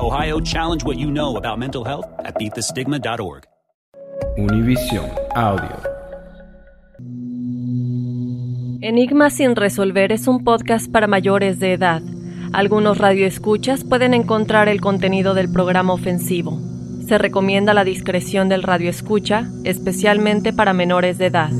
Ohio, challenge what you know about mental health at beatthestigma.org. Univision Audio. Enigma sin resolver es un podcast para mayores de edad. Algunos radioescuchas pueden encontrar el contenido del programa ofensivo. Se recomienda la discreción del radioescucha, especialmente para menores de edad.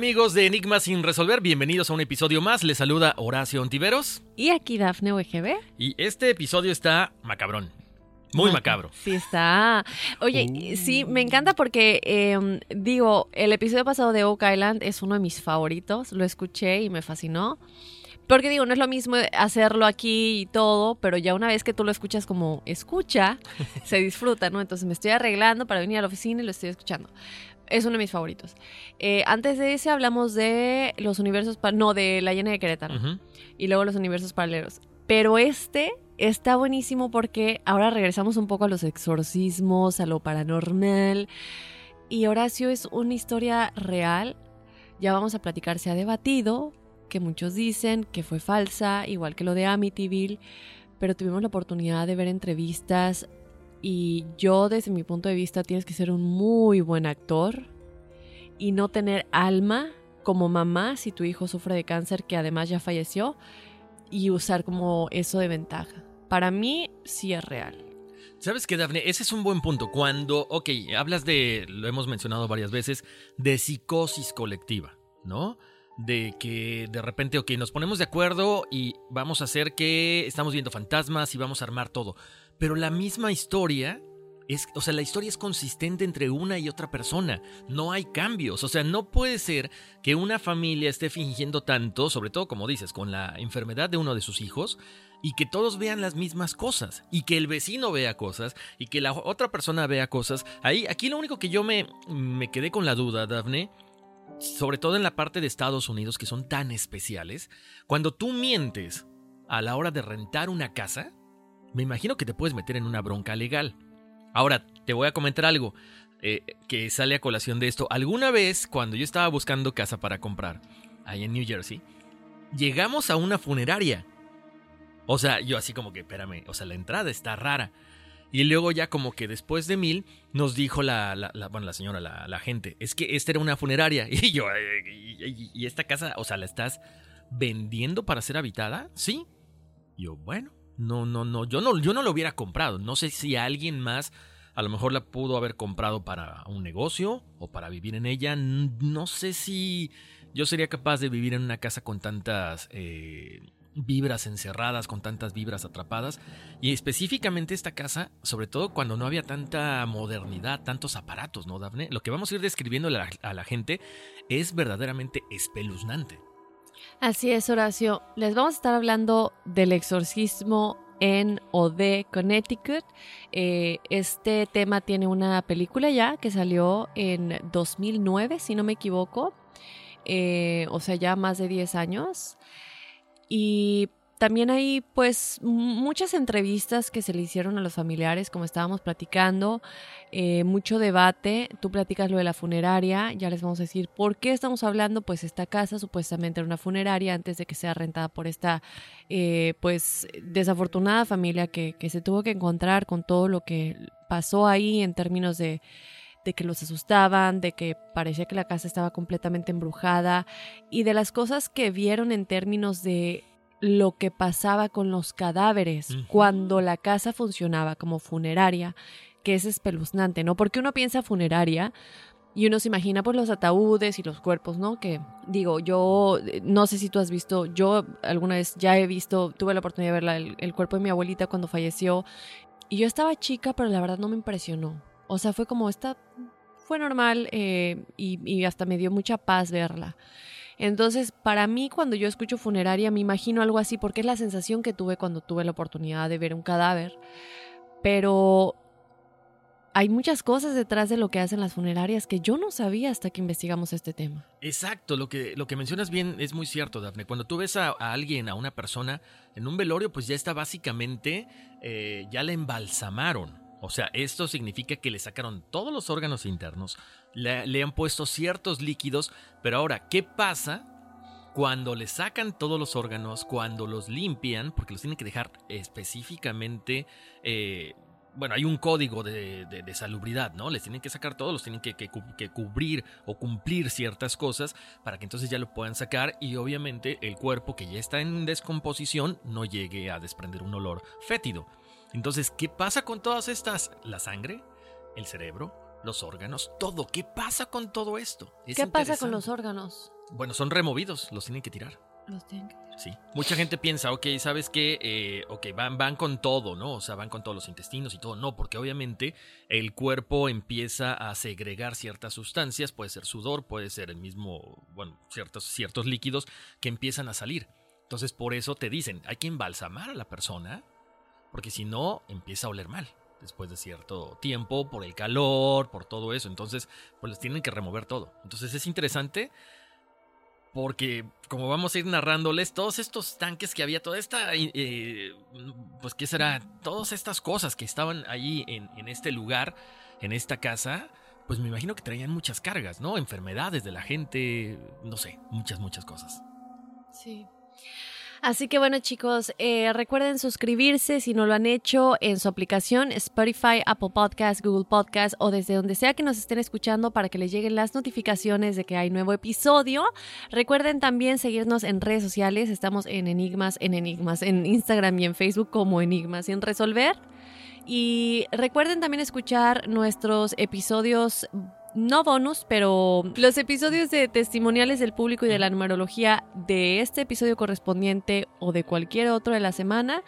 Amigos de Enigmas sin resolver? Bienvenidos a un episodio más. Les saluda Horacio Ontiveros. Y aquí Dafne UGB. Y este episodio está macabrón. Muy macabro. Sí está. Oye, sí, me encanta porque, eh, digo, el episodio pasado de Oak Island es uno de mis favoritos. Lo escuché y me fascinó. Porque digo, no es lo mismo hacerlo aquí y todo, pero ya una vez que tú lo escuchas como escucha, se disfruta, ¿no? Entonces me estoy arreglando para venir a la oficina y lo estoy escuchando. Es uno de mis favoritos. Eh, antes de ese hablamos de los universos, no, de la llena de Querétaro. Y luego los universos paralelos. Pero este está buenísimo porque ahora regresamos un poco a los exorcismos, a lo paranormal. Y Horacio es una historia real. Ya vamos a platicar, se ha debatido, que muchos dicen que fue falsa, igual que lo de Amityville, pero tuvimos la oportunidad de ver entrevistas y yo desde mi punto de vista tienes que ser un muy buen actor y no tener alma como mamá si tu hijo sufre de cáncer que además ya falleció y usar como eso de ventaja. Para mí sí es real. ¿Sabes qué, Dafne? Ese es un buen punto. Cuando, ok, hablas de, lo hemos mencionado varias veces, de psicosis colectiva, ¿no? De que de repente, ok, nos ponemos de acuerdo y vamos a hacer que estamos viendo fantasmas y vamos a armar todo. Pero la misma historia es, o sea, la historia es consistente entre una y otra persona. No hay cambios. O sea, no puede ser que una familia esté fingiendo tanto, sobre todo como dices, con la enfermedad de uno de sus hijos, y que todos vean las mismas cosas, y que el vecino vea cosas, y que la otra persona vea cosas. Ahí, aquí lo único que yo me, me quedé con la duda, Dafne, sobre todo en la parte de Estados Unidos, que son tan especiales, cuando tú mientes a la hora de rentar una casa, me imagino que te puedes meter en una bronca legal. Ahora, te voy a comentar algo eh, que sale a colación de esto. Alguna vez, cuando yo estaba buscando casa para comprar, ahí en New Jersey, llegamos a una funeraria. O sea, yo así como que, espérame, o sea, la entrada está rara. Y luego ya como que después de mil nos dijo la, la, señora, la, gente, es que esta era una funeraria. Y yo, "Eh, y, y- y esta casa, o sea, ¿la estás vendiendo para ser habitada? Sí. Y yo, bueno, no, no, no, yo no, yo no lo hubiera comprado. No sé si alguien más a lo mejor la pudo haber comprado para un negocio o para vivir en ella. No sé si yo sería capaz de vivir en una casa con tantas eh, vibras encerradas, con tantas vibras atrapadas. Y específicamente esta casa, sobre todo cuando no había tanta modernidad, tantos aparatos, ¿no, Dafne? Lo que vamos a ir describiendo a la gente es verdaderamente espeluznante. Así es, Horacio. Les vamos a estar hablando del exorcismo en o de Connecticut. Eh, este tema tiene una película ya que salió en 2009, si no me equivoco. Eh, o sea, ya más de 10 años. Y también hay pues muchas entrevistas que se le hicieron a los familiares, como estábamos platicando, eh, mucho debate. Tú platicas lo de la funeraria, ya les vamos a decir por qué estamos hablando, pues esta casa supuestamente era una funeraria antes de que sea rentada por esta eh, pues desafortunada familia que, que se tuvo que encontrar con todo lo que pasó ahí en términos de de que los asustaban, de que parecía que la casa estaba completamente embrujada y de las cosas que vieron en términos de lo que pasaba con los cadáveres cuando la casa funcionaba como funeraria, que es espeluznante, ¿no? Porque uno piensa funeraria y uno se imagina pues los ataúdes y los cuerpos, ¿no? Que digo, yo eh, no sé si tú has visto, yo alguna vez ya he visto, tuve la oportunidad de ver la- el, el cuerpo de mi abuelita cuando falleció y yo estaba chica, pero la verdad no me impresionó. O sea, fue como esta, fue normal eh, y, y hasta me dio mucha paz verla. Entonces, para mí, cuando yo escucho funeraria, me imagino algo así, porque es la sensación que tuve cuando tuve la oportunidad de ver un cadáver. Pero hay muchas cosas detrás de lo que hacen las funerarias que yo no sabía hasta que investigamos este tema. Exacto, lo que, lo que mencionas bien es muy cierto, Dafne. Cuando tú ves a, alguien, a una persona en un velorio, pues ya está básicamente, eh, ya le embalsamaron. O sea, esto significa que le sacaron todos los órganos internos, le, han puesto ciertos líquidos, pero ahora, ¿qué pasa cuando le sacan todos los órganos, cuando los limpian, porque los tienen que dejar específicamente... eh, bueno, hay un código de, de- salubridad, ¿no? Les tienen que sacar todos, los tienen que, que que cubrir o cumplir ciertas cosas para que entonces ya lo puedan sacar y obviamente el cuerpo que ya está en descomposición no llegue a desprender un olor fétido. Entonces, ¿qué pasa con todas estas? La sangre, el cerebro, los órganos, todo. ¿Qué pasa con todo esto? Es ¿Qué pasa con los órganos? Bueno, son removidos, los tienen que tirar. Los tienen que- Sí. Mucha gente piensa, ok, ¿sabes qué? Eh, ok, van, van con todo, ¿no? O sea, van con todos los intestinos y todo. No, porque obviamente el cuerpo empieza a segregar ciertas sustancias, puede ser sudor, puede ser el mismo, bueno, ciertos, ciertos líquidos que empiezan a salir. Entonces, por eso te dicen, hay que embalsamar a la persona, porque si no, empieza a oler mal. Después de cierto tiempo, por el calor, por todo eso. Entonces, pues les tienen que remover todo. Entonces es interesante porque como vamos a ir narrándoles todos estos tanques que había, toda esta, eh, pues qué será, todas estas cosas que estaban ahí en, en este lugar, en esta casa, pues me imagino que traían muchas cargas, ¿no? Enfermedades de la gente, no sé, muchas, muchas cosas. Sí. Así que bueno chicos, eh, recuerden suscribirse si no lo han hecho en su aplicación Spotify, Apple Podcast, Google Podcast o desde donde sea que nos estén escuchando para que les lleguen las notificaciones de que hay nuevo episodio. Recuerden también seguirnos en redes sociales, estamos en Enigmas, en Enigmas, en Instagram y en Facebook como Enigmas sin resolver. Y recuerden también escuchar nuestros episodios no bonus, pero los episodios de testimoniales del público y de la numerología de este episodio correspondiente o de cualquier otro de la semana,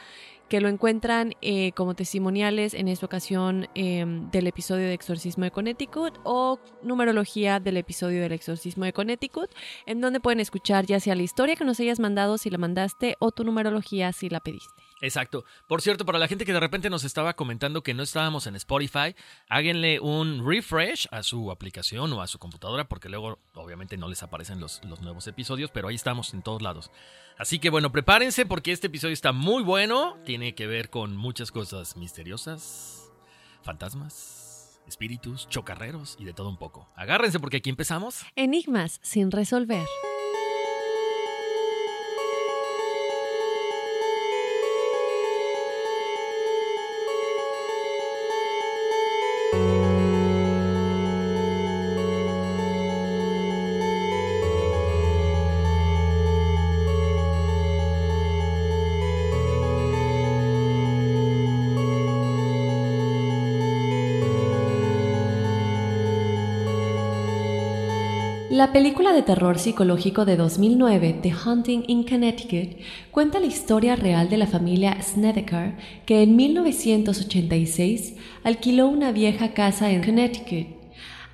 que lo encuentran eh, como testimoniales en esta ocasión eh, del episodio de Exorcismo de Connecticut o numerología del episodio del Exorcismo de Connecticut, en donde pueden escuchar ya sea la historia que nos hayas mandado si la mandaste o tu numerología si la pediste. Exacto. Por cierto, para la gente que de repente nos estaba comentando que no estábamos en Spotify, háganle un refresh a su aplicación o a su computadora, porque luego obviamente no les aparecen los, nuevos episodios, pero ahí estamos en todos lados. Así que bueno, prepárense porque este episodio está muy bueno. Tiene que ver con muchas cosas misteriosas, fantasmas, espíritus, chocarreros y de todo un poco. Agárrense porque aquí empezamos. Enigmas sin resolver. La película de terror psicológico de 2009, The Hunting in Connecticut, cuenta la historia real de la familia Snedeker que en 1986 alquiló una vieja casa en Connecticut.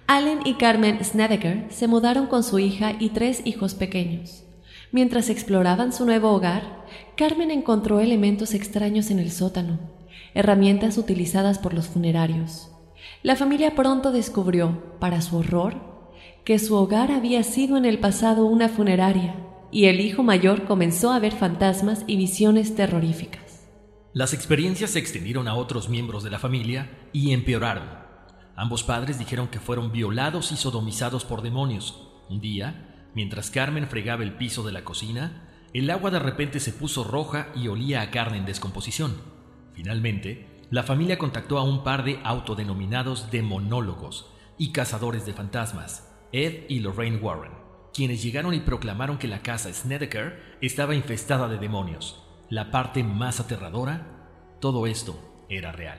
Allen y Carmen Snedeker se mudaron con su hija y tres hijos pequeños. Mientras exploraban su nuevo hogar, Carmen encontró elementos extraños en el sótano, herramientas utilizadas por los funerarios. La familia pronto descubrió, para su horror, que su hogar había sido en el pasado una funeraria, y el hijo mayor comenzó a ver fantasmas y visiones terroríficas. Las experiencias se extendieron a otros miembros de la familia y empeoraron. Ambos padres dijeron que fueron violados y sodomizados por demonios. Un día, mientras Carmen fregaba el piso de la cocina, el agua de repente se puso roja y olía a carne en descomposición. Finalmente, la familia contactó a un par de autodenominados demonólogos y cazadores de fantasmas, Ed y Lorraine Warren, quienes llegaron y proclamaron que la casa Snedeker estaba infestada de demonios. La parte más aterradora, todo esto era real.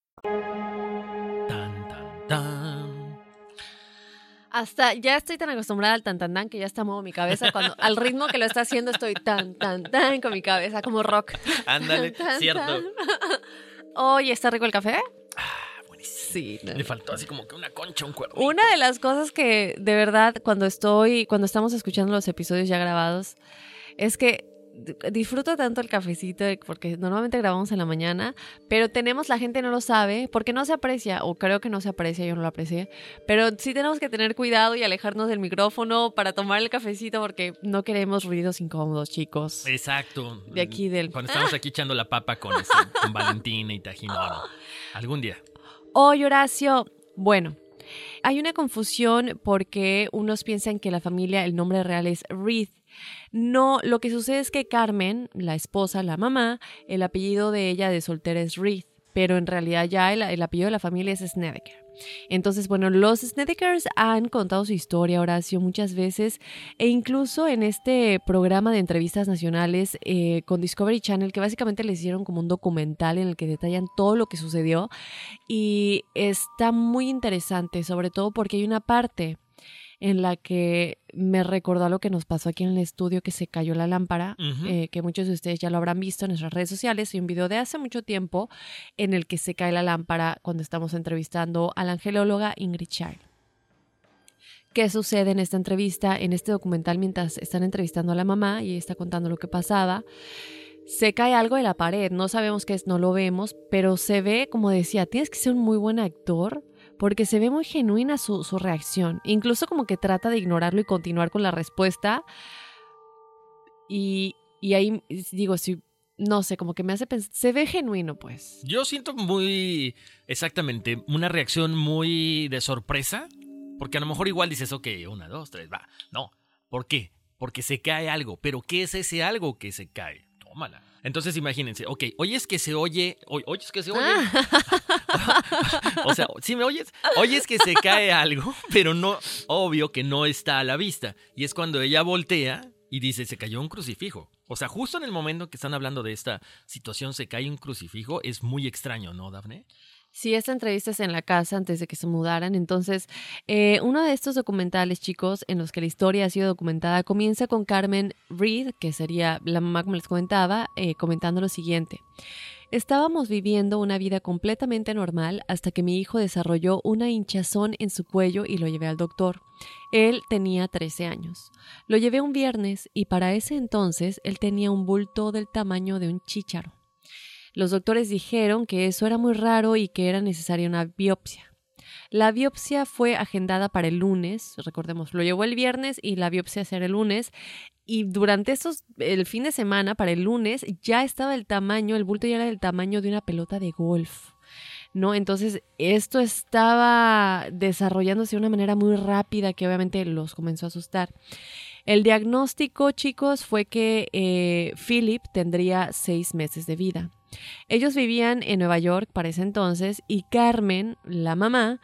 Tan. Hasta ya estoy tan acostumbrada al tan tan tan que ya está muevo mi cabeza. Cuando al ritmo que lo está haciendo estoy tan tan tan con mi cabeza como rock. Ándale, Tan, cierto. tan. Oye, ¿está rico el café? Ah, buenísimo. Sí. no. Le faltó así como que una concha, un cuerno. Una de las cosas que de verdad cuando estoy, cuando estamos escuchando los episodios ya grabados, es que disfruto tanto el cafecito porque normalmente grabamos en la mañana, pero tenemos, la gente no lo sabe, porque no se aprecia, o creo que no se aprecia, yo no lo aprecié, pero sí tenemos que tener cuidado y alejarnos del micrófono para tomar el cafecito porque no queremos ruidos incómodos, chicos. Exacto. De aquí del- Cuando estamos aquí echando la papa con, ese- con Valentina y Tajín. Bueno, algún día. Oye, Horacio. Bueno, hay una confusión porque unos piensan que la familia, el nombre real es Reed. No, lo que sucede es que Carmen, la esposa, la mamá, el apellido de ella de soltera es Reed, pero en realidad ya el, el apellido de la familia es Snedeker. Entonces, bueno, los Snedekers han contado su historia, Horacio, muchas veces, e incluso en este programa de entrevistas nacionales eh, con Discovery Channel, que básicamente les hicieron como un documental en el que detallan todo lo que sucedió, y está muy interesante, sobre todo porque hay una parte en la que me recordó a lo que nos pasó aquí en el estudio, que se cayó la lámpara, eh, que muchos de ustedes ya lo habrán visto en nuestras redes sociales. Hay un video de hace mucho tiempo en el que se cae la lámpara cuando estamos entrevistando a la angelóloga Ingrid Child. ¿Qué sucede en esta entrevista, en este documental, mientras están entrevistando a la mamá y está contando lo que pasaba? Se cae algo de la pared, no sabemos qué es, no lo vemos, pero se ve, como decía, tienes que ser un muy buen actor porque se ve muy genuina su, su reacción. Incluso como que trata de ignorarlo y continuar con la respuesta. Y, y ahí digo, si no sé, como que me hace pensar, se ve genuino, pues. Yo siento muy, exactamente, una reacción muy de sorpresa, porque a lo mejor igual dices, ok, una, dos, tres, va. No, ¿por qué? Porque se cae algo, pero ¿qué es ese algo que se cae? Tómala. Entonces imagínense, ok, oyes que se oye, oyes que se oye. o sea, si me oyes, oyes que se cae algo, pero no, obvio que no está a la vista. Y es cuando ella voltea y dice, se cayó un crucifijo. O sea, justo en el momento que están hablando de esta situación se cae un crucifijo, es muy extraño, ¿no, Dafne? Sí, esta entrevista es en la casa antes de que se mudaran. Entonces, eh, uno de estos documentales, chicos, en los que la historia ha sido documentada, comienza con Carmen Reed, que sería la mamá, como les comentaba, eh, comentando lo siguiente. Estábamos viviendo una vida completamente normal hasta que mi hijo desarrolló una hinchazón en su cuello y lo llevé al doctor. Él tenía 13 años. Lo llevé un viernes y para ese entonces él tenía un bulto del tamaño de un chícharo. Los doctores dijeron que eso era muy raro y que era necesaria una biopsia. La biopsia fue agendada para el lunes, recordemos, lo llevó el viernes y la biopsia será el lunes. Y durante esos, el fin de semana, para el lunes, ya estaba el tamaño, el bulto ya era del tamaño de una pelota de golf. ¿no? Entonces, esto estaba desarrollándose de una manera muy rápida que obviamente los comenzó a asustar. El diagnóstico, chicos, fue que eh, Philip tendría seis meses de vida. Ellos vivían en Nueva York para ese entonces y Carmen, la mamá,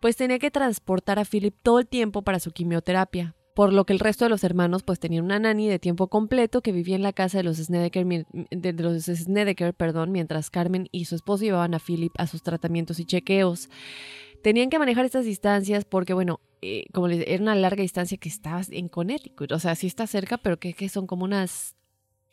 pues tenía que transportar a Philip todo el tiempo para su quimioterapia, por lo que el resto de los hermanos pues tenían una nani de tiempo completo que vivía en la casa de los Snedeker, de los perdón, mientras Carmen y su esposo llevaban a Philip a sus tratamientos y chequeos. Tenían que manejar estas distancias porque, bueno, eh, como les era una larga distancia que estabas en Connecticut, o sea, sí está cerca, pero que son como unas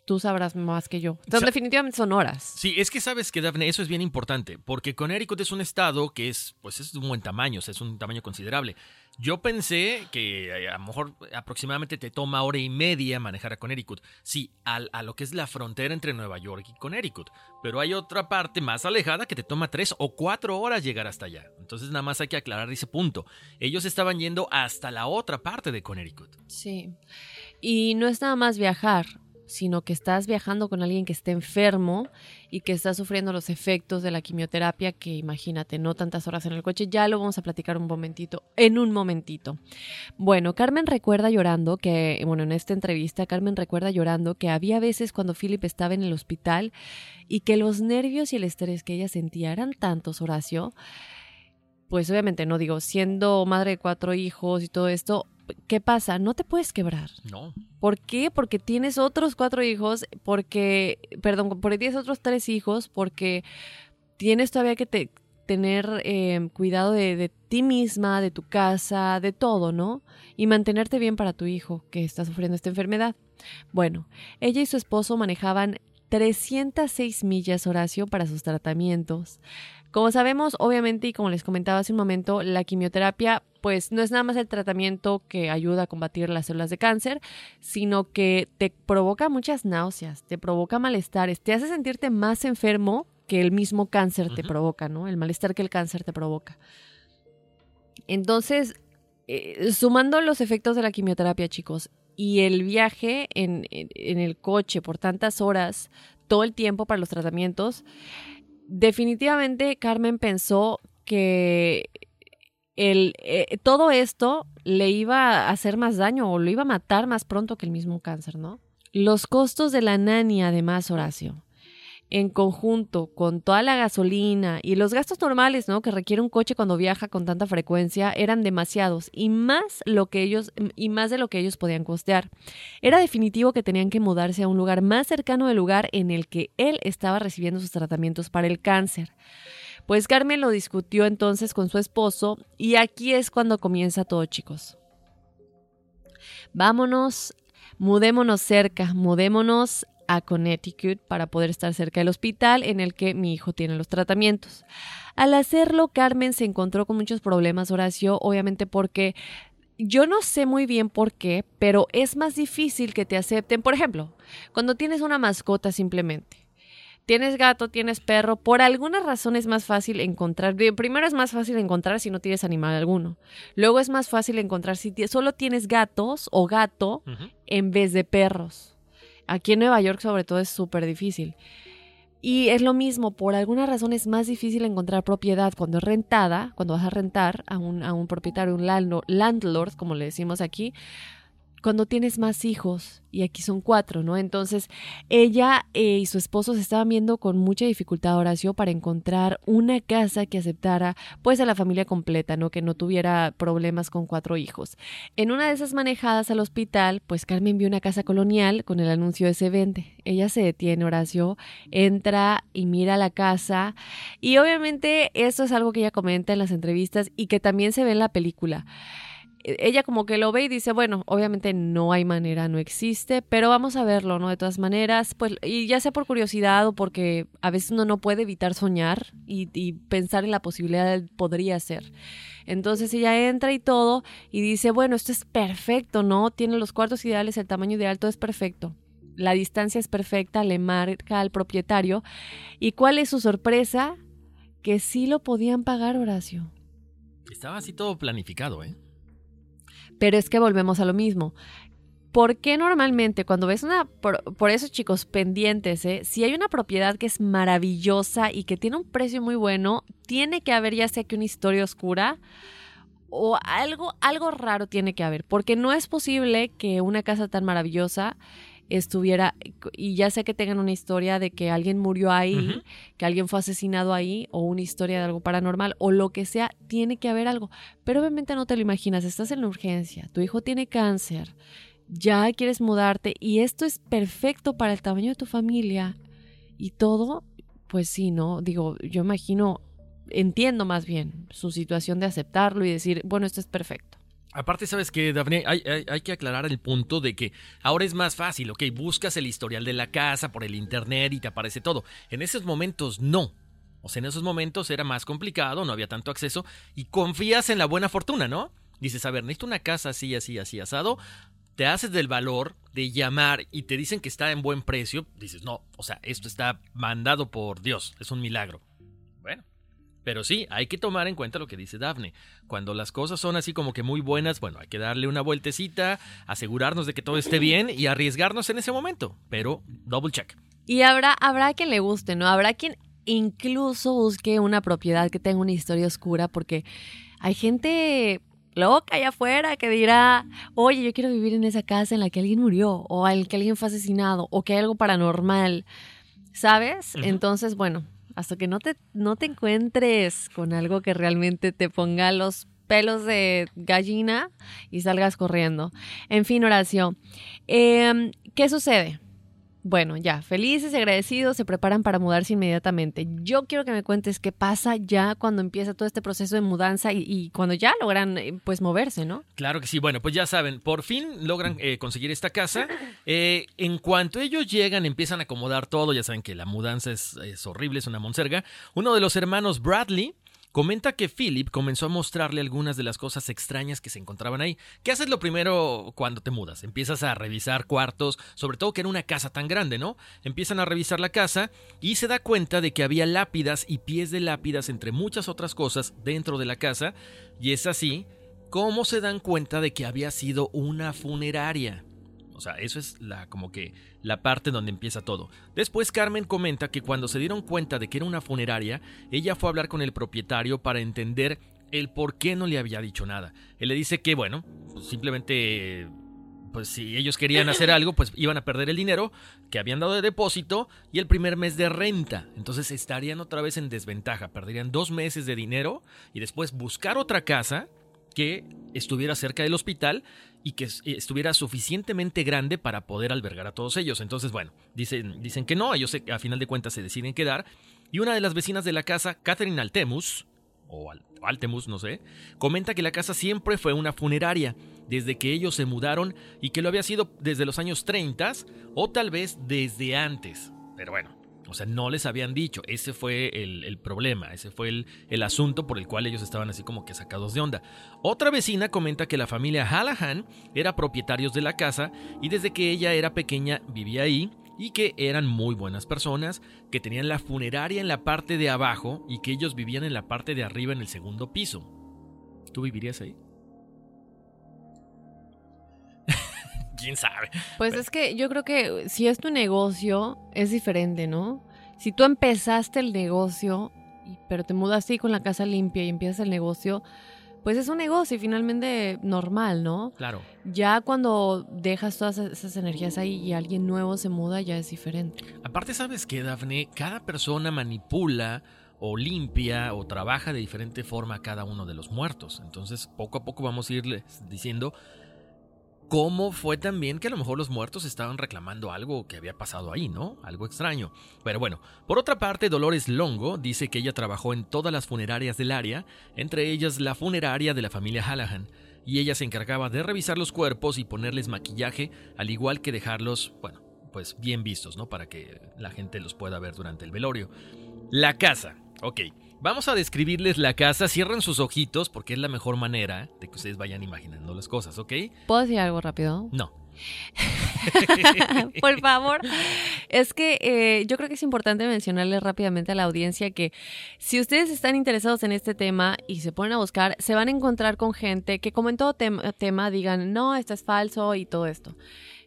tú sabrás más que yo. Entonces, definitivamente son horas. Sí, es que sabes que, Daphne, eso es bien importante, porque Connecticut es un estado que es, pues, es de un buen tamaño, o sea, es un tamaño considerable. Yo pensé que eh, a lo mejor aproximadamente te toma hora y media manejar a Connecticut. Sí, a, a lo que es la frontera entre Nueva York y Connecticut. Pero hay otra parte más alejada que te toma tres o cuatro horas llegar hasta allá. Entonces nada más hay que aclarar ese punto. Ellos estaban yendo hasta la otra parte de Connecticut. Sí. Y no es nada más viajar sino que estás viajando con alguien que esté enfermo y que está sufriendo los efectos de la quimioterapia, que imagínate, no tantas horas en el coche, ya lo vamos a platicar un momentito, en un momentito. Bueno, Carmen recuerda llorando que, bueno, en esta entrevista, Carmen recuerda llorando que había veces cuando Philip estaba en el hospital y que los nervios y el estrés que ella sentía eran tantos, Horacio, pues obviamente no digo, siendo madre de cuatro hijos y todo esto, ¿qué pasa? No te puedes quebrar. No. ¿Por qué? Porque tienes otros cuatro hijos, porque, perdón, porque tienes otros tres hijos, porque tienes todavía que tener eh, cuidado de, de, ti misma, de tu casa, de todo, ¿no? Y mantenerte bien para tu hijo que está sufriendo esta enfermedad. Bueno, ella y su esposo manejaban 306 millas, Horacio, para sus tratamientos. Como sabemos, obviamente, y como les comentaba hace un momento, la quimioterapia pues no es nada más el tratamiento que ayuda a combatir las células de cáncer, sino que te provoca muchas náuseas, te provoca malestares, te hace sentirte más enfermo que el mismo cáncer te provoca, ¿no? El malestar que el cáncer te provoca. Entonces, eh, sumando los efectos de la quimioterapia, chicos, y el viaje en, en el coche por tantas horas, todo el tiempo para los tratamientos, definitivamente Carmen pensó que el, eh, todo esto le iba a hacer más daño o lo iba a matar más pronto que el mismo cáncer, ¿no? Los costos de la nani, además, Horacio, en conjunto con toda la gasolina y los gastos normales, ¿no? Que requiere un coche cuando viaja con tanta frecuencia, eran demasiados y más lo que ellos y más de lo que ellos podían costear. Era definitivo que tenían que mudarse a un lugar más cercano del lugar en el que él estaba recibiendo sus tratamientos para el cáncer. Pues Carmen lo discutió entonces con su esposo y aquí es cuando comienza todo, chicos. Vámonos, mudémonos cerca, mudémonos a Connecticut para poder estar cerca del hospital en el que mi hijo tiene los tratamientos. Al hacerlo, Carmen se encontró con muchos problemas, Horacio, obviamente porque yo no sé muy bien por qué, pero es más difícil que te acepten. Por ejemplo, cuando tienes una mascota simplemente. Tienes gato, tienes perro, por alguna razón es más fácil encontrar. Primero es más fácil encontrar si no tienes animal alguno. Luego es más fácil encontrar si solo tienes gatos o gato en vez de perros. Aquí en Nueva York sobre todo es súper difícil. Y es lo mismo, por alguna razón es más difícil encontrar propiedad cuando es rentada, cuando vas a rentar a un, a un propietario, un landlord, como le decimos aquí, cuando tienes más hijos, y aquí son cuatro, ¿no? Entonces, ella eh, y su esposo se estaban viendo con mucha dificultad, Horacio, para encontrar una casa que aceptara, pues, a la familia completa, ¿no? Que no tuviera problemas con cuatro hijos. En una de esas manejadas al hospital, pues Carmen vio una casa colonial con el anuncio de se vende. Ella se detiene, Horacio, entra y mira la casa, y obviamente esto es algo que ella comenta en las entrevistas y que también se ve en la película ella como que lo ve y dice, bueno, obviamente no hay manera, no existe, pero vamos a verlo, ¿no? De todas maneras, pues, y ya sea por curiosidad o porque a veces uno no puede evitar soñar y, pensar en la posibilidad de podría ser. Entonces ella entra y todo y dice, bueno, esto es perfecto, ¿no? Tiene los cuartos ideales, el tamaño ideal, todo es perfecto. La distancia es perfecta, le marca al propietario. ¿Y cuál es su sorpresa? Que sí lo podían pagar, Horacio. Estaba así todo planificado, ¿eh? Pero es que volvemos a lo mismo. ¿Por qué normalmente cuando ves una... Por, eso chicos, pendientes, ¿eh? si hay una propiedad que es maravillosa y que tiene un precio muy bueno, tiene que haber ya sea que una historia oscura o algo, algo raro tiene que haber, porque no es posible que una casa tan maravillosa estuviera, y ya sé que tengan una historia de que alguien murió ahí, que alguien fue asesinado ahí, o una historia de algo paranormal, o lo que sea, tiene que haber algo. Pero obviamente no te lo imaginas, estás en la urgencia, tu hijo tiene cáncer, ya quieres mudarte, y esto es perfecto para el tamaño de tu familia, y todo, pues sí, ¿no? Digo, yo imagino, entiendo más bien su situación de aceptarlo y decir, bueno, esto es perfecto. Aparte, ¿sabes que Daphne? Hay, que aclarar el punto de que ahora es más fácil, ¿ok? Buscas el historial de la casa por el internet y te aparece todo. En esos momentos no. O sea, en esos momentos era más complicado, no había tanto acceso y confías en la buena fortuna, ¿no? Dices, a ver, necesito una casa así, así, así, asado. Te haces del valor de llamar y te dicen que está en buen precio. Dices, no, o sea, esto está mandado por Dios, es un milagro. Pero sí, hay que tomar en cuenta lo que dice Daphne. Cuando las cosas son así como que muy buenas, bueno, hay que darle una vueltecita, asegurarnos de que todo esté bien y arriesgarnos en ese momento. Pero double check. Y habrá, habrá quien le guste, ¿no? Habrá quien incluso busque una propiedad que tenga una historia oscura, porque hay gente loca allá afuera que dirá, oye, yo quiero vivir en esa casa en la que alguien murió, o en la que alguien fue asesinado, o que hay algo paranormal, ¿sabes? Entonces, bueno, hasta que no te, no te encuentres con algo que realmente te ponga los pelos de gallina y salgas corriendo. En fin, Horacio, em, ¿qué sucede? Bueno, ya, felices y agradecidos, se preparan para mudarse inmediatamente. Yo quiero que me cuentes qué pasa ya cuando empieza todo este proceso de mudanza y, cuando ya logran eh, pues moverse, ¿no? Claro que sí, bueno, pues ya saben, por fin logran eh, conseguir esta casa. Eh, en cuanto ellos llegan, empiezan a acomodar todo, ya saben que la mudanza es, es horrible, es una monserga. Uno de los hermanos, Bradley, Comenta que Philip comenzó a mostrarle algunas de las cosas extrañas que se encontraban ahí. ¿Qué haces lo primero cuando te mudas? Empiezas a revisar cuartos, sobre todo que era una casa tan grande, ¿no? Empiezan a revisar la casa y se da cuenta de que había lápidas y pies de lápidas entre muchas otras cosas dentro de la casa, y es así como se dan cuenta de que había sido una funeraria. O sea, eso es la como que la parte donde empieza todo. Después Carmen comenta que cuando se dieron cuenta de que era una funeraria, ella fue a hablar con el propietario para entender el por qué no le había dicho nada. Él le dice que bueno, pues simplemente pues si ellos querían hacer algo, pues iban a perder el dinero que habían dado de depósito y el primer mes de renta. Entonces estarían otra vez en desventaja, perderían dos meses de dinero y después buscar otra casa que estuviera cerca del hospital y que estuviera suficientemente grande para poder albergar a todos ellos. Entonces, bueno, dicen, dicen que no, ellos a final de cuentas se deciden quedar. Y una de las vecinas de la casa, Catherine Altemus, o Altemus, no sé, comenta que la casa siempre fue una funeraria, desde que ellos se mudaron y que lo había sido desde los años 30 o tal vez desde antes. Pero bueno, O sea, no les habían dicho. Ese fue el, problema, ese fue el, el, asunto por el cual ellos estaban así como que sacados de onda. Otra vecina comenta que la familia Hallahan era propietarios de la casa y desde que ella era pequeña vivía ahí y que eran muy buenas personas, que tenían la funeraria en la parte de abajo y que ellos vivían en la parte de arriba en el segundo piso. ¿Tú vivirías ahí? ¿Quién sabe? Pues es que yo creo que si es tu negocio, es diferente, ¿no? Si tú empezaste el negocio, pero te mudaste ahí con la casa limpia y empiezas el negocio, pues es un negocio y finalmente normal, ¿no? Claro. Ya cuando dejas todas esas energías ahí y alguien nuevo se muda, ya es diferente. Aparte, ¿sabes qué, Dafne? Cada persona manipula o limpia o trabaja de diferente forma a cada uno de los muertos. Entonces, poco a poco vamos a irles diciendo cómo fue también que a lo mejor los muertos estaban reclamando algo que había pasado ahí, ¿no? Algo extraño. Pero bueno, por otra parte, Dolores Longo dice que ella trabajó en todas las funerarias del área, entre ellas la funeraria de la familia Hallahan, y ella se encargaba de revisar los cuerpos y ponerles maquillaje, al igual que dejarlos, bueno, pues bien vistos, ¿no? Para que la gente los pueda ver durante el velorio. La casa. Ok, vamos a describirles la casa. Cierren sus ojitos porque es la mejor manera de que ustedes vayan imaginando las cosas, ¿ok? ¿Puedo decir algo rápido? No. Por favor. Es que eh, yo creo que es importante mencionarles rápidamente a la audiencia que si ustedes están interesados en este tema y se ponen a buscar, se van a encontrar con gente que como en todo tema digan, no, esto es falso y todo esto.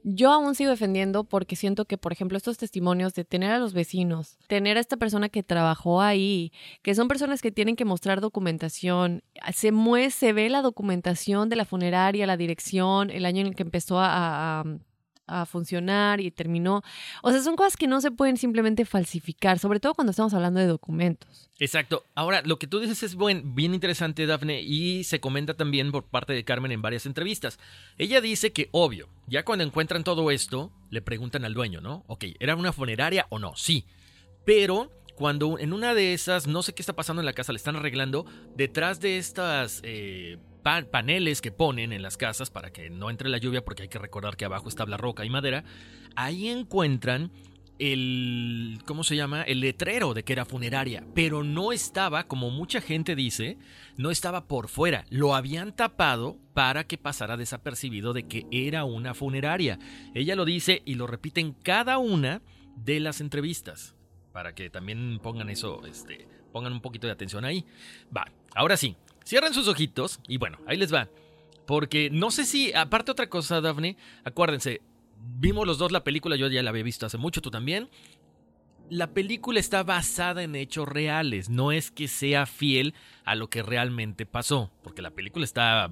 Yo aún sigo defendiendo porque siento que, por ejemplo, estos testimonios de tener a los vecinos, tener a esta persona que trabajó ahí, que son personas que tienen que mostrar documentación, se mueve, se ve la documentación de la funeraria, la dirección, el año en el que empezó a, a a funcionar y terminó. O sea, son cosas que no se pueden simplemente falsificar, sobre todo cuando estamos hablando de documentos. Exacto. Ahora, lo que tú dices es buen, bien interesante, Dafne, y se comenta también por parte de Carmen en varias entrevistas. Ella dice que, obvio, ya cuando encuentran todo esto, le preguntan al dueño, ¿no? Ok, ¿era una funeraria o no? Sí. Pero cuando en una de esas, no sé qué está pasando en la casa, le están arreglando, detrás de estas... Eh, paneles que ponen en las casas para que no entre la lluvia, porque hay que recordar que abajo está la roca y madera, ahí encuentran el, ¿cómo se llama? El letrero de que era funeraria, pero no estaba, como mucha gente dice, no estaba por fuera, lo habían tapado para que pasara desapercibido de que era una funeraria. Ella lo dice y lo repite en cada una de las entrevistas, para que también pongan eso, este, pongan un poquito de atención ahí. Va, ahora sí, Cierren sus ojitos y bueno, ahí les va. Porque no sé si, aparte otra cosa, Daphne, acuérdense, vimos los dos la película, yo ya la había visto hace mucho, tú también. La película está basada en hechos reales, no es que sea fiel a lo que realmente pasó, porque la película está,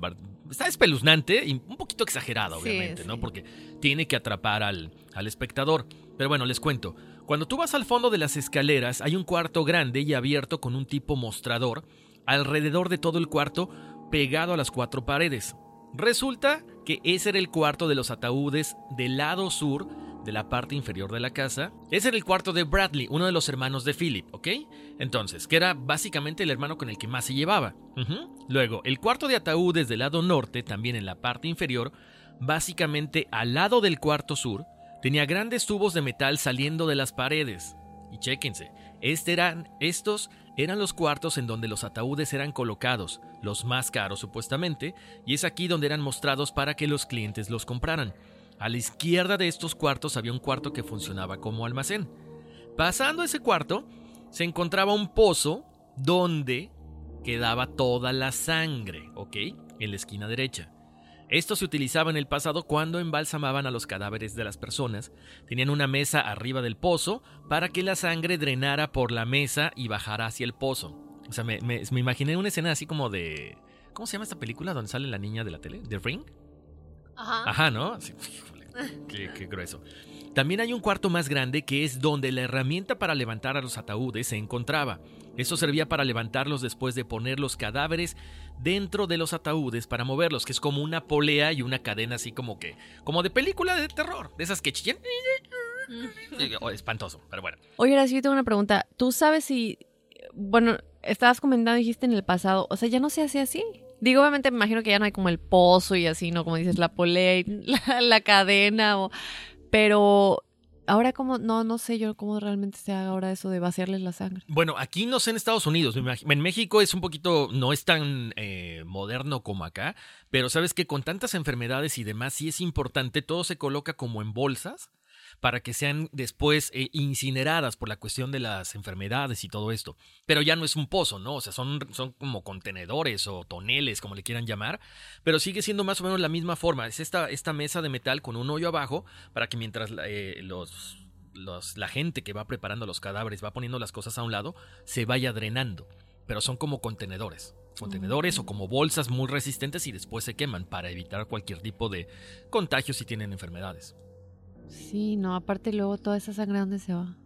está espeluznante y un poquito exagerada, obviamente, ¿no? Porque tiene que atrapar al, al espectador. Pero bueno, les cuento. Cuando tú vas al fondo de las escaleras, hay un cuarto grande y abierto con un tipo mostrador alrededor de todo el cuarto, pegado a las cuatro paredes. Resulta que ese era el cuarto de los ataúdes del lado sur de la parte inferior de la casa. Ese era el cuarto de Bradley, uno de los hermanos de Philip, ¿ok? Entonces, que era básicamente el hermano con el que más se llevaba. Luego, el cuarto de ataúdes del lado norte, también en la parte inferior, básicamente al lado del cuarto sur, tenía grandes tubos de metal saliendo de las paredes. Y chéquense, este eran, estos eran los cuartos en donde los ataúdes eran colocados, los más caros supuestamente, y es aquí donde eran mostrados para que los clientes los compraran. A la izquierda de estos cuartos había un cuarto que funcionaba como almacén. Pasando ese cuarto, se encontraba un pozo donde quedaba toda la sangre, ¿ok? En la esquina derecha. Esto se utilizaba en el pasado cuando embalsamaban a los cadáveres de las personas. Tenían una mesa arriba del pozo para que la sangre drenara por la mesa y bajara hacia el pozo. O sea, me, imaginé una escena así como de... ¿Cómo se llama esta película donde sale la niña de la tele? ¿The Ring? Ajá. Ajá, ¿no? qué, qué grueso. También hay un cuarto más grande que es donde la herramienta para levantar a los ataúdes se encontraba. Eso servía para levantarlos después de poner los cadáveres dentro de los ataúdes para moverlos, que es como una polea y una cadena así como que, como de película de terror, de esas que chillan. Oh, espantoso, pero bueno. Oye, ahora sí tengo una pregunta. ¿Tú sabes si, bueno, estabas comentando, dijiste en el pasado, o sea, ya no se hace así? Digo, obviamente me imagino que ya no hay como el pozo y así, ¿no? Como dices, la polea y la, cadena, o... pero Ahora como, no, no sé yo cómo realmente se haga ahora eso de vaciarles la sangre. Bueno, aquí no sé en Estados Unidos, en México es un poquito, no es tan eh, moderno como acá, pero sabes que con tantas enfermedades y demás sí es importante, todo se coloca como en bolsas para que sean después eh, incineradas por la cuestión de las enfermedades y todo esto. Pero ya no es un pozo, ¿no? O sea, son, son como contenedores o toneles, como le quieran llamar, pero sigue siendo más o menos la misma forma. Es esta, esta mesa de metal con un hoyo abajo para que mientras eh, los, los- la gente que va preparando los cadáveres va poniendo las cosas a un lado, se vaya drenando. Pero son como contenedores. Contenedores o como bolsas muy resistentes y después se queman para evitar cualquier tipo de contagio si tienen enfermedades. Sí, no, aparte luego toda esa sangre, ¿dónde se va?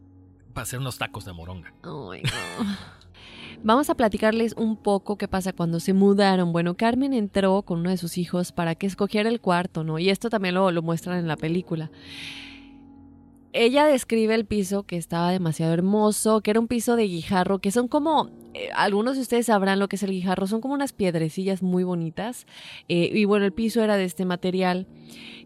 Para hacer unos tacos de moronga. Vamos a platicarles un poco qué pasa cuando se mudaron. Bueno, Carmen entró con uno de sus hijos para que escogiera el cuarto, ¿no? Y esto también lo, lo muestran en la película. Ella describe el piso que estaba demasiado hermoso, que era un piso de guijarro, que son como, eh, algunos de ustedes sabrán lo que es el guijarro, son como unas piedrecillas muy bonitas. eh, y bueno, el piso era de este material.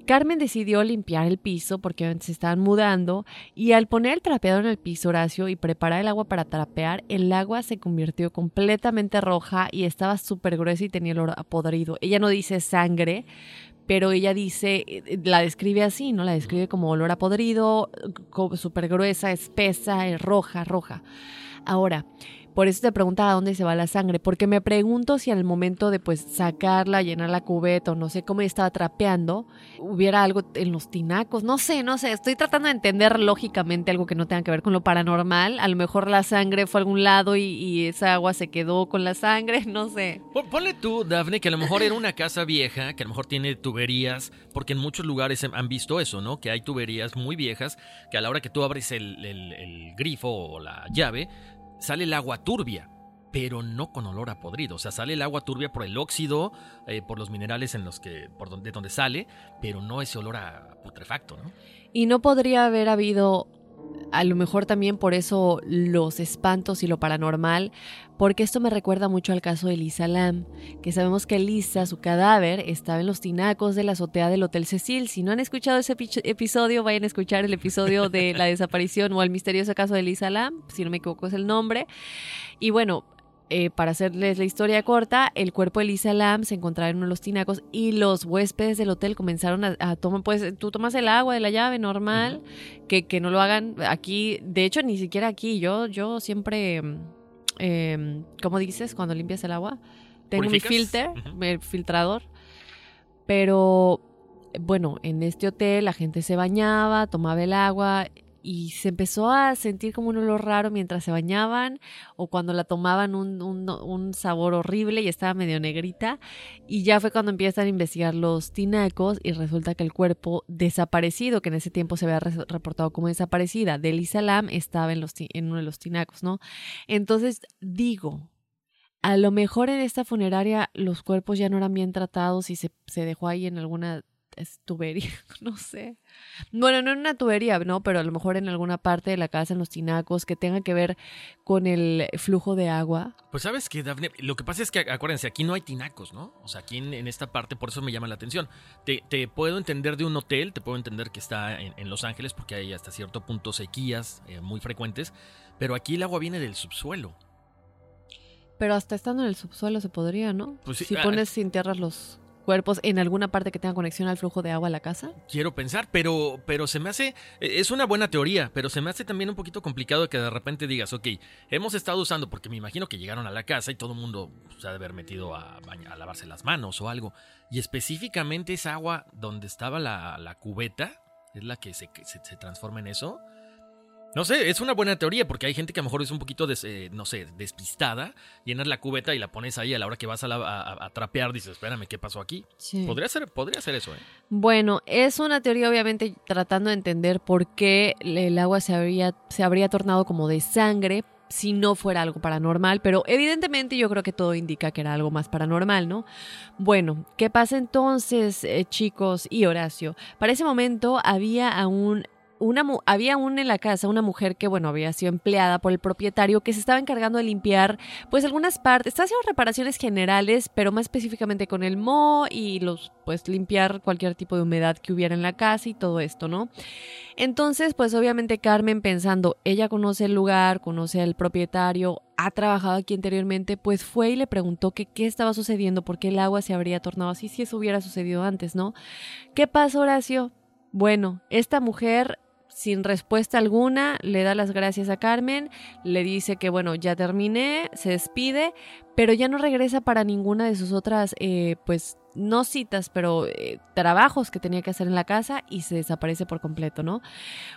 Carmen decidió limpiar el piso porque se estaban mudando y al poner el trapeador en el piso, Horacio, y preparar el agua para trapear, el agua se convirtió completamente roja y estaba súper gruesa y tenía el olor a podrido. Ella no dice sangre, pero ella dice, eh, la describe así, ¿no? La describe como olor a podrido, súper gruesa, espesa, roja, roja. Ahora, por eso te preguntaba a dónde se va la sangre, porque me pregunto si al momento de pues sacarla, llenar la cubeta o no sé cómo estaba trapeando, hubiera algo en los tinacos, no sé, no sé, estoy tratando de entender lógicamente algo que no tenga que ver con lo paranormal, a lo mejor la sangre fue a algún lado y, esa agua se quedó con la sangre, no sé. Pon- Ponle tú, Dafne, que a lo mejor era una casa vieja, que a lo mejor tiene tuberías, porque en muchos lugares han visto eso, ¿no? Que hay tuberías muy viejas, que a la hora que tú abres el grifo o la llave, sale el agua turbia, pero no con olor a podrido. O sea, sale el agua turbia por el óxido, eh, por los minerales en los que, por donde, de donde sale, pero no ese olor a putrefacto, ¿no? Y no podría haber habido, a lo mejor también por eso, los espantos y lo paranormal, porque esto me recuerda mucho al caso de Lisa Lam, que sabemos que Lisa, su cadáver, estaba en los tinacos de la azotea del Hotel Cecil. Si no han escuchado ese epi- episodio, vayan a escuchar el episodio de la desaparición o el misterioso caso de Lisa Lam, si no me equivoco es el nombre. Y bueno, eh, para hacerles la historia corta, el cuerpo de Lisa Lam se encontraba en uno de los tinacos y los huéspedes del hotel comenzaron a, a tomar, pues tú tomas el agua de la llave normal, que, que no lo hagan aquí, de hecho ni siquiera aquí, yo, yo siempre, eh, ¿cómo dices cuando limpias el agua? Tengo mi filter, Ujú. mi filtrador, pero bueno, en este hotel la gente se bañaba, tomaba el agua y se empezó a sentir como un olor raro mientras se bañaban o cuando la tomaban un, un- sabor horrible y estaba medio negrita. Y ya fue cuando empiezan a investigar los tinacos y resulta que el cuerpo desaparecido, que en ese tiempo se había re- reportado como desaparecida, de Lisa Lam estaba en, los, en uno de los tinacos, ¿no? Entonces digo, a lo mejor en esta funeraria los cuerpos ya no eran bien tratados y se, se dejó ahí en alguna es- tubería, no sé. Bueno, no en una tubería, ¿no? Pero a lo mejor en alguna parte de la casa, en los tinacos, que tenga que ver con el flujo de agua. Pues sabes que, Dafne, lo que pasa es que, acuérdense, aquí no hay tinacos, ¿no? O sea, aquí en, en esta parte, por eso me llama la atención. Te, te puedo entender de un hotel, te puedo entender que está en, en Los Ángeles, porque hay hasta cierto punto sequías eh, muy frecuentes, pero aquí el agua viene del subsuelo. Pero hasta estando en el subsuelo se podría, ¿no? Pues sí, si ah, pones sin tierras los cuerpos en alguna parte que tenga conexión al flujo de agua a la casa. Quiero pensar, pero, pero se me hace, eh, es una buena teoría, pero se me hace también un poquito complicado que de repente digas, ok, hemos estado usando, porque me imagino que llegaron a la casa y todo el mundo se ha de haber metido a, lavarse las manos o algo, y específicamente esa agua donde estaba la, la cubeta, es la que se, se transforma en eso. No sé, es una buena teoría porque hay gente que a lo mejor es un poquito, des- eh, no sé, despistada, llenas la cubeta y la pones ahí a la hora que vas a, la- a- a trapear, dices, espérame, ¿qué pasó aquí? Sí. Podría ser, podría ser eso, ¿eh? Bueno, es una teoría obviamente tratando de entender por qué el agua se habría, se habría tornado como de sangre si no fuera algo paranormal, pero evidentemente yo creo que todo indica que era algo más paranormal, ¿no? Bueno, ¿qué pasa entonces, eh, chicos y Horacio? Para ese momento había aún una, había aún en la casa una mujer que, bueno, había sido empleada por el propietario que se estaba encargando de limpiar, pues, algunas partes. Estaba haciendo reparaciones generales, pero más específicamente con el moho y los, pues, limpiar cualquier tipo de humedad que hubiera en la casa y todo esto, ¿no? Entonces, pues, obviamente Carmen pensando, ella conoce el lugar, conoce al propietario, ha trabajado aquí anteriormente, pues fue y le preguntó que qué estaba sucediendo, por qué el agua se habría tornado así, si eso hubiera sucedido antes, ¿no? ¿Qué pasa, Horacio? Bueno, esta mujer sin respuesta alguna, le da las gracias a Carmen, le dice que bueno, ya terminé, se despide, pero ya no regresa para ninguna de sus otras, eh, pues no citas, pero eh, trabajos que tenía que hacer en la casa y se desaparece por completo, ¿no?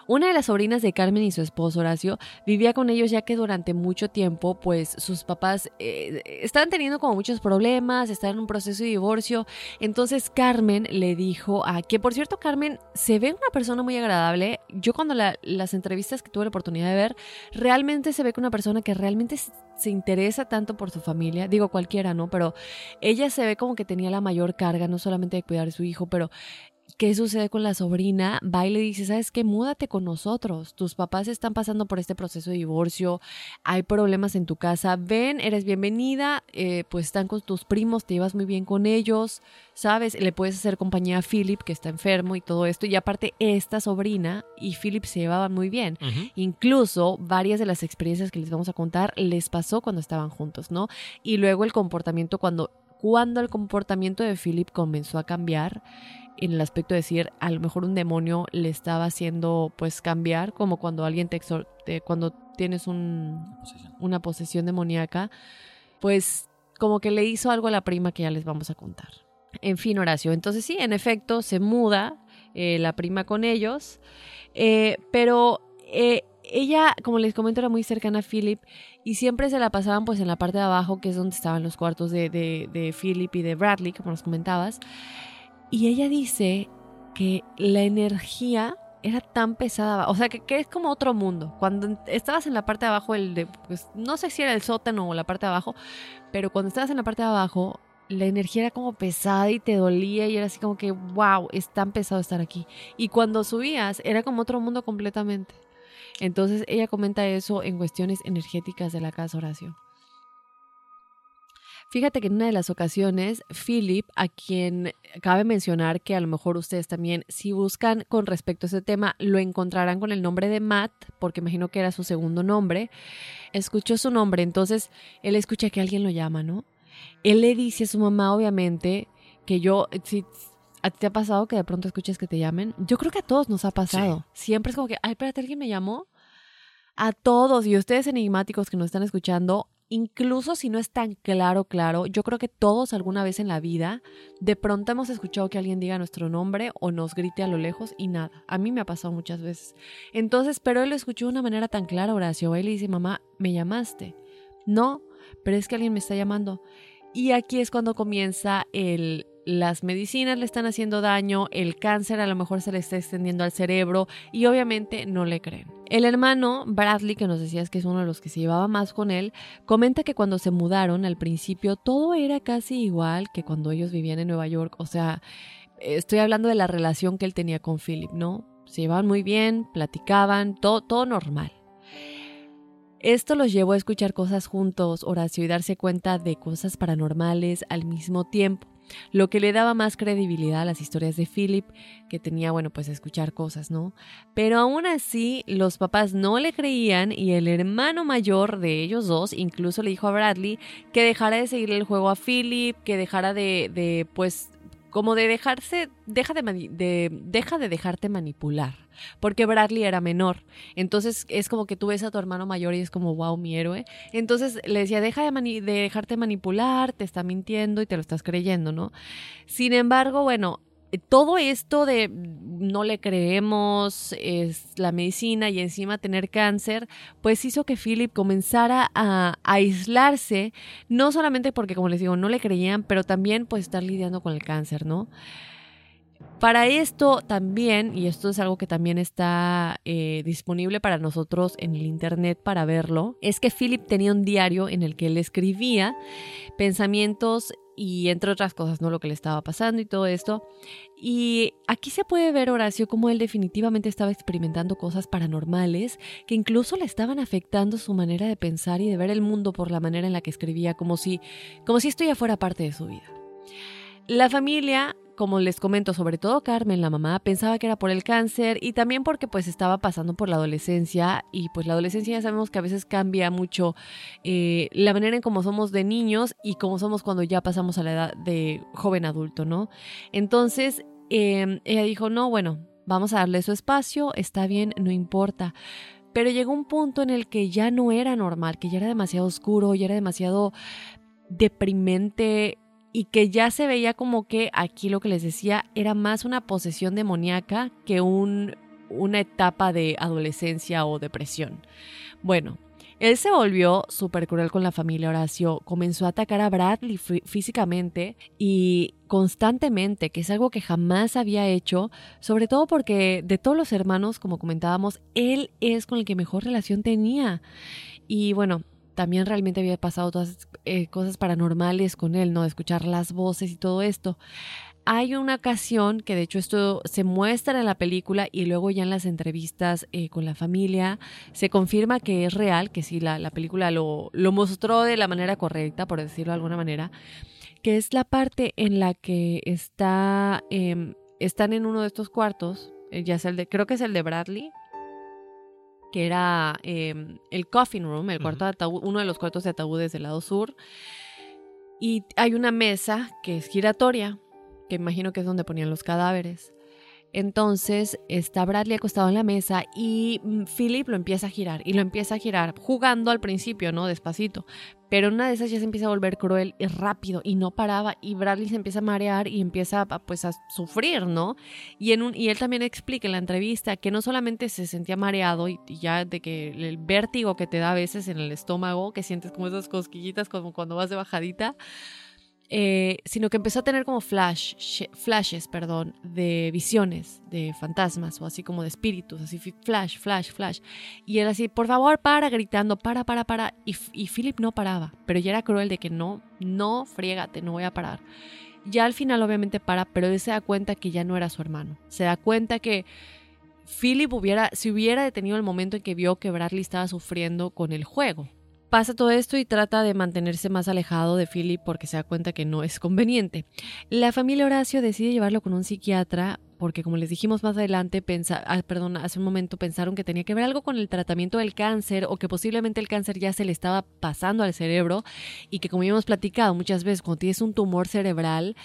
Una de las sobrinas de Carmen y su esposo Horacio vivía con ellos ya que durante mucho tiempo, pues sus papás eh, estaban teniendo como muchos problemas, estaban en un proceso de divorcio. Entonces Carmen le dijo a, que por cierto Carmen se ve una persona muy agradable. Yo cuando las entrevistas que tuve la oportunidad de ver, realmente se ve que una persona que realmente se interesa tanto por su familia, digo cualquiera, ¿no? Pero ella se ve como que tenía la mayor carga, no solamente de cuidar a su hijo, pero ¿Qué sucede con la sobrina? Va y le dice, ¿sabes qué? Múdate con nosotros. Tus papás están pasando por este proceso de divorcio, hay problemas en tu casa. Ven, eres bienvenida, eh, pues están con tus primos, te llevas muy bien con ellos, ¿sabes? Le puedes hacer compañía a Philip, que está enfermo y todo esto. Y aparte, esta sobrina y Philip se llevaban muy bien. Incluso varias de las experiencias que les vamos a contar les pasó cuando estaban juntos, ¿no? Y luego el comportamiento cuando... Cuando el comportamiento de Philip comenzó a cambiar, en el aspecto de decir, a lo mejor un demonio le estaba haciendo pues cambiar, como cuando alguien te, exhorte, cuando tienes un, una posesión demoníaca, pues como que le hizo algo a la prima que ya les vamos a contar. En fin, Horacio, entonces sí, en efecto, se muda eh, la prima con ellos, eh, pero eh, ella, como les comento, era muy cercana a Philip y siempre se la pasaban pues en la parte de abajo, que es donde estaban los cuartos de, de, de Philip y de Bradley, como nos comentabas. Y ella dice que la energía era tan pesada, o sea, que, es como otro mundo. Cuando estabas en la parte de abajo, el de, pues, no sé si era el sótano o la parte de abajo, pero cuando estabas en la parte de abajo, la energía era como pesada y te dolía y era así como que, wow, es tan pesado estar aquí. Y cuando subías, era como otro mundo completamente. Entonces ella comenta eso en cuestiones energéticas de la casa Horacio. Fíjate que en una de las ocasiones, Philip, a quien cabe mencionar que a lo mejor ustedes también, si buscan con respecto a ese tema, lo encontrarán con el nombre de Matt, porque imagino que era su segundo nombre, escuchó su nombre, entonces él escucha que alguien lo llama, ¿no? Él le dice a su mamá, obviamente, que yo, si a ti te ha pasado que de pronto escuches que te llamen, yo creo que a todos nos ha pasado. Siempre es como que, ay, espérate, alguien me llamó. A todos, y ustedes enigmáticos que nos están escuchando, incluso si no es tan claro, claro, yo creo que todos alguna vez en la vida de pronto hemos escuchado que alguien diga nuestro nombre o nos grite a lo lejos y nada. A mí me ha pasado muchas veces. Entonces, pero él lo escuchó de una manera tan clara, Horacio. Él le dice, mamá, ¿me llamaste? No, pero es que alguien me está llamando. Y aquí es cuando comienza el las medicinas le están haciendo daño, el cáncer a lo mejor se le está extendiendo al cerebro y obviamente no le creen. El hermano Bradley, que nos decías que es uno de los que se llevaba más con él, comenta que cuando se mudaron al principio todo era casi igual que cuando ellos vivían en Nueva York. O sea, estoy hablando de la relación que él tenía con Philip, ¿no? Se llevaban muy bien, platicaban, todo, todo normal. Esto los llevó a escuchar cosas juntos, Horacio, y darse cuenta de cosas paranormales al mismo tiempo lo que le daba más credibilidad a las historias de Philip, que tenía, bueno, pues escuchar cosas, ¿no? Pero aún así, los papás no le creían y el hermano mayor de ellos dos incluso le dijo a Bradley que dejara de seguirle el juego a Philip, que dejara de, de pues, como de dejarse, deja de, de, deja de dejarte manipular porque Bradley era menor. Entonces es como que tú ves a tu hermano mayor y es como, wow, mi héroe. Entonces le decía, deja de, de dejarte manipular, te está mintiendo y te lo estás creyendo, ¿no? Sin embargo, bueno, todo esto de no le creemos, es la medicina y encima tener cáncer, pues hizo que Philip comenzara a, a, aislarse, no solamente porque, como les digo, no le creían, pero también pues estar lidiando con el cáncer, ¿no? Para esto también, y esto es algo que también está eh, disponible para nosotros en el Internet para verlo, es que Philip tenía un diario en el que él escribía pensamientos y entre otras cosas, ¿no? Lo que le estaba pasando y todo esto. Y aquí se puede ver, Horacio, cómo él definitivamente estaba experimentando cosas paranormales que incluso le estaban afectando su manera de pensar y de ver el mundo por la manera en la que escribía, como si, como si esto ya fuera parte de su vida. La familia como les comento, sobre todo Carmen, la mamá, pensaba que era por el cáncer y también porque pues estaba pasando por la adolescencia y pues la adolescencia ya sabemos que a veces cambia mucho eh, la manera en cómo somos de niños y cómo somos cuando ya pasamos a la edad de joven adulto, ¿no? Entonces, em, ella dijo, no, bueno, vamos a darle su espacio, está bien, no importa. Pero llegó un punto en el que ya no era normal, que ya era demasiado oscuro, ya era demasiado deprimente y que ya se veía como que aquí lo que les decía era más una posesión demoníaca que un, una etapa de adolescencia o depresión. Bueno, él se volvió súper cruel con la familia Horacio, comenzó a atacar a Bradley físicamente y constantemente, que es algo que jamás había hecho, sobre todo porque de todos los hermanos, como comentábamos, él es con el que mejor relación tenía. Y bueno, también realmente había pasado todas eh, cosas paranormales con él, ¿no? Escuchar las voces y todo esto. Hay una ocasión que de hecho esto se muestra en la película y luego ya en las entrevistas eh, con la familia se confirma que es real, que sí, la, película lo, lo, mostró de la manera correcta, por decirlo de alguna manera, que es la parte en la que está, em, están en uno de estos cuartos, eh, ya es el de, creo que es el de Bradley, que era em, el coffin room, el cuarto de ataúd, uno de los cuartos de ataúdes del lado sur. Y hay una mesa que es giratoria, que imagino que es donde ponían los cadáveres. Entonces está Bradley acostado en la mesa y mm, Philip lo empieza a girar y lo empieza a girar, jugando al principio, ¿no? Despacito. Pero una de esas ya se empieza a volver cruel y rápido y no paraba y Bradley se empieza a marear y empieza pues a sufrir, ¿no? Y, y él también explica en la entrevista que no solamente se sentía mareado y, ya de que el vértigo que te da a veces en el estómago, que sientes como esas cosquillitas como cuando vas de bajadita, eh, sino que empezó a tener como flash, flashes, perdón, de visiones, de fantasmas o así como de espíritus, así flash, flash, flash. Y él así, por favor, para, gritando, para, para, para. Y, Philip no paraba, pero ya era cruel de que no, no, friégate, no voy a parar. Ya al final obviamente para, pero él se da cuenta que ya no era su hermano. Se da cuenta que Philip hubiera, si hubiera detenido el momento en que vio que Bradley estaba sufriendo con el juego, Pasa todo esto y trata de mantenerse más alejado de Philip porque se da cuenta que no es conveniente. La familia Horacio decide llevarlo con un psiquiatra porque como les dijimos más adelante, ah, perdón, hace un momento pensaron que tenía que ver algo con el tratamiento del cáncer o que posiblemente el cáncer ya se le estaba pasando al cerebro y que como ya hemos platicado muchas veces, cuando tienes un tumor cerebral,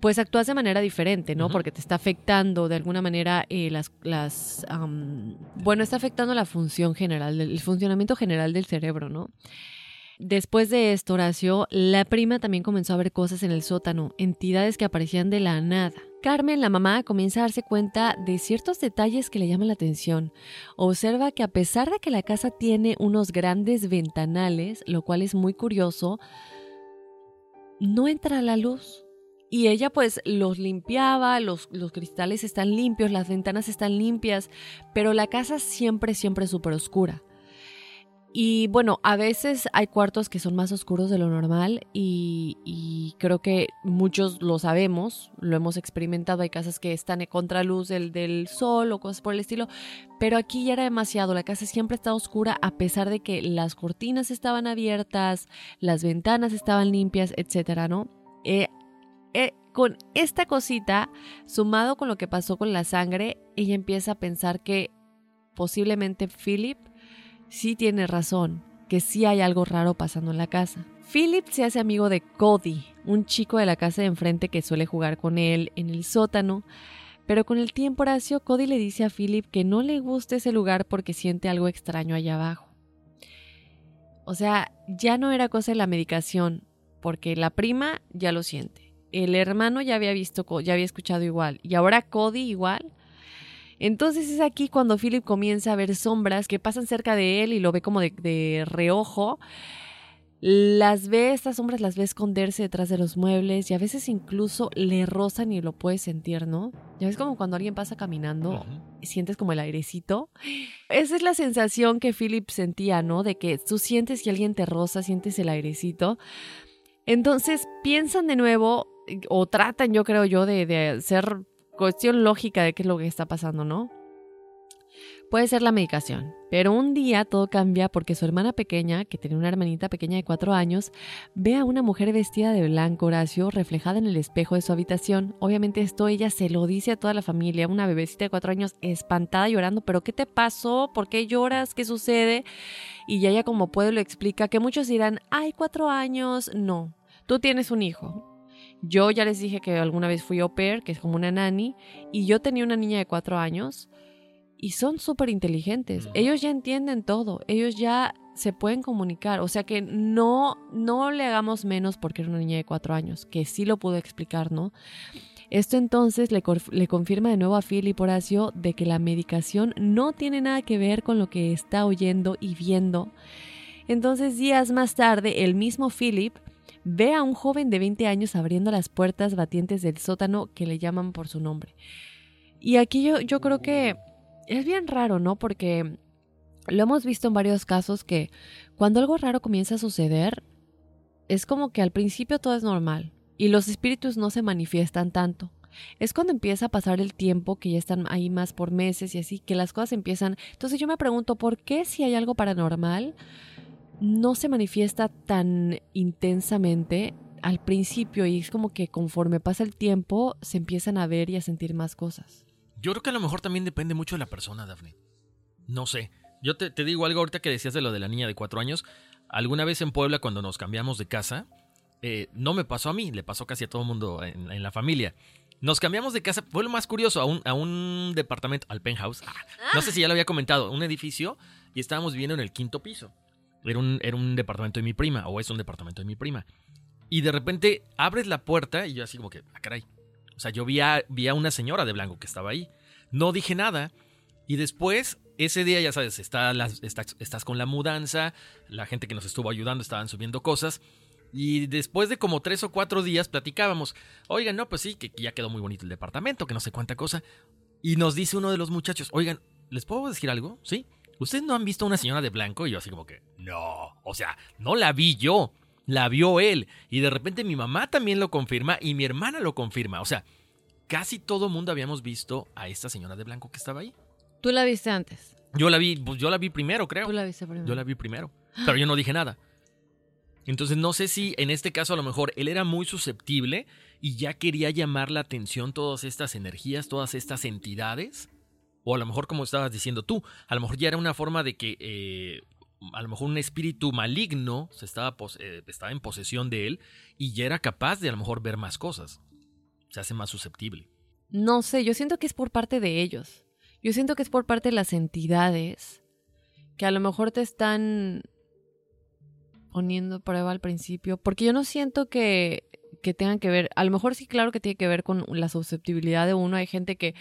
pues actúas de manera diferente, ¿no? Porque te está afectando de alguna manera eh, las, las bueno, está afectando la función general, el funcionamiento general del cerebro, ¿no? Después de esto, Horacio, la prima también comenzó a ver cosas en el sótano, entidades que aparecían de la nada. Carmen, la mamá, comienza a darse cuenta de ciertos detalles que le llaman la atención. Observa que a pesar de que la casa tiene unos grandes ventanales, lo cual es muy curioso, no entra la luz. Y ella pues los limpiaba, los, los, cristales están limpios, las ventanas están limpias, pero la casa siempre, siempre súper oscura. Y bueno, a veces hay cuartos que son más oscuros de lo normal y, creo que muchos lo sabemos, lo hemos experimentado, hay casas que están en contraluz del, del sol o cosas por el estilo, pero aquí ya era demasiado, la casa siempre está oscura a pesar de que las cortinas estaban abiertas, las ventanas estaban limpias, etcétera, ¿no? Eh, eh, con esta cosita, sumado con lo que pasó con la sangre, ella empieza a pensar que posiblemente Philip sí tiene razón, que sí hay algo raro pasando en la casa. Philip se hace amigo de Cody, un chico de la casa de enfrente que suele jugar con él en el sótano. Pero con el tiempo, Horacio, Cody le dice a Philip que no le gusta ese lugar porque siente algo extraño allá abajo. O sea, ya no era cosa de la medicación, porque la prima ya lo siente el hermano ya había visto, ya había escuchado igual, y ahora Cody igual. Entonces es aquí cuando Philip comienza a ver sombras que pasan cerca de él y lo ve como de, reojo. las ve, estas sombras las ve esconderse detrás de los muebles y a veces incluso le rozan y lo puedes sentir, ¿no? Ya ves como cuando alguien pasa caminando y sientes como el airecito. Esa es la sensación que Philip sentía, ¿no? De que tú sientes que alguien te roza, sientes el airecito. Entonces piensan de nuevo o tratan, yo creo yo, de, de hacer cuestión lógica de qué es lo que está pasando, ¿no? Puede ser la medicación, pero un día todo cambia porque su hermana pequeña, que tenía una hermanita pequeña de cuatro años, ve a una mujer vestida de blanco, Horacio, reflejada en el espejo de su habitación. Obviamente esto ella se lo dice a toda la familia, una bebecita de cuatro años espantada llorando, pero ¿qué te pasó? ¿Por qué lloras? ¿Qué sucede? Y ella como puede lo explica, que muchos dirán, hay cuatro años, no, tú tienes un hijo, yo ya les dije que alguna vez fui au pair, que es como una nani, y yo tenía una niña de cuatro años y son súper inteligentes. Ellos ya entienden todo, ellos ya se pueden comunicar. O sea que no, no le hagamos menos porque era una niña de cuatro años, que sí lo pudo explicar, ¿no? Esto entonces le, le, confirma de nuevo a Philip Horacio de que la medicación no tiene nada que ver con lo que está oyendo y viendo. Entonces días más tarde, el mismo Philip ve a un joven de 20 años abriendo las puertas batientes del sótano que le llaman por su nombre. Y aquí yo, yo creo que es bien raro, ¿no? Porque lo hemos visto en varios casos que cuando algo raro comienza a suceder, es como que al principio todo es normal y los espíritus no se manifiestan tanto. Es cuando empieza a pasar el tiempo, que ya están ahí más por meses y así, que las cosas empiezan. Entonces yo me pregunto, ¿por qué si hay algo paranormal no se manifiesta tan intensamente al principio y es como que conforme pasa el tiempo se empiezan a ver y a sentir más cosas? Yo creo que a lo mejor también depende mucho de la persona, Daphne. No sé. Yo te, digo algo ahorita que decías de lo de la niña de cuatro años. Alguna vez en Puebla, cuando nos cambiamos de casa, eh, no me pasó a mí, le pasó casi a todo el mundo en, la familia. Nos cambiamos de casa, fue lo más curioso, a un, departamento, al penthouse. Ah, no sé si ya lo había comentado, un edificio y estábamos viviendo en el quinto piso. Era un, era un departamento de mi prima, o es un departamento de mi prima. Y de repente abres la puerta y yo así como que, ah, caray, o sea, yo vi a, una señora de blanco que estaba ahí. No dije nada. Y después, ese día, ya sabes, está estás con la mudanza, la gente que nos estuvo ayudando estaban subiendo cosas. Y después de como tres o cuatro días platicábamos, oigan, no, pues sí, que ya quedó muy bonito el departamento, que no sé cuánta cosa. Y nos dice uno de los muchachos, oigan, ¿les puedo decir algo? ¿Sí? ¿Ustedes no han visto a una señora de blanco? Y yo así como que, no, o sea, no la vi yo la vio él. Y de repente mi mamá también lo confirma y mi hermana lo confirma. O sea, casi todo mundo habíamos visto a esta señora de blanco que estaba ahí. ¿Tú la viste antes? Yo la vi, pues yo la vi primero, creo. ¿Tú la viste primero? Yo la vi primero. Pero yo no dije nada. Entonces no sé si en este caso a lo mejor él era muy susceptible y ya quería llamar la atención todas estas energías, todas estas entidades. O a lo mejor como estabas diciendo tú, a lo mejor ya era una forma de que eh, a lo mejor un espíritu maligno se estaba, eh, estaba en posesión de él y ya era capaz de a lo mejor ver más cosas. Se hace más susceptible. No sé, yo siento que es por parte de ellos. Yo siento que es por parte de las entidades que a lo mejor te están poniendo prueba al principio, porque yo no siento que, que tengan que ver, a lo mejor sí, claro que tiene que ver con la susceptibilidad de uno. Hay gente que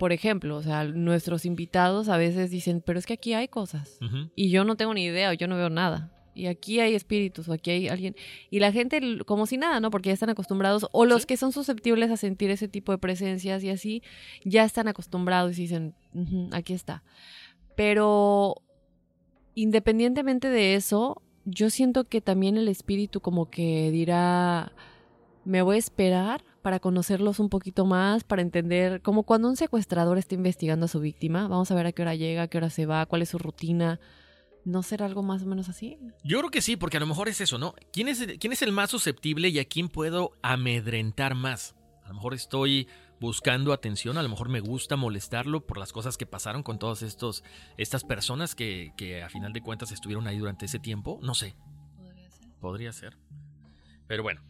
por ejemplo, o sea, nuestros invitados a veces dicen, pero es que aquí hay cosas y yo no tengo ni idea o yo no veo nada. Y aquí hay espíritus o aquí hay alguien. Y la gente como si nada, ¿no? Porque ya están acostumbrados. O los que son susceptibles a sentir ese tipo de presencias y así, ya están acostumbrados y dicen, aquí está. Pero independientemente de eso, yo siento que también el espíritu como que dirá, me voy a esperar para conocerlos un poquito más, para entender, como cuando un secuestrador está investigando a su víctima, vamos a ver a qué hora llega, a qué hora se va, cuál es su rutina. ¿No será algo más o menos así? Yo creo que sí, porque a lo mejor es eso, ¿no? ¿Quién es, quién es el más susceptible y a quién puedo amedrentar más? A lo mejor estoy buscando atención, a lo mejor me gusta molestarlo por las cosas que pasaron con todas estos, estas personas que, que a final de cuentas estuvieron ahí durante ese tiempo. No sé. Podría ser. Podría ser. Pero bueno.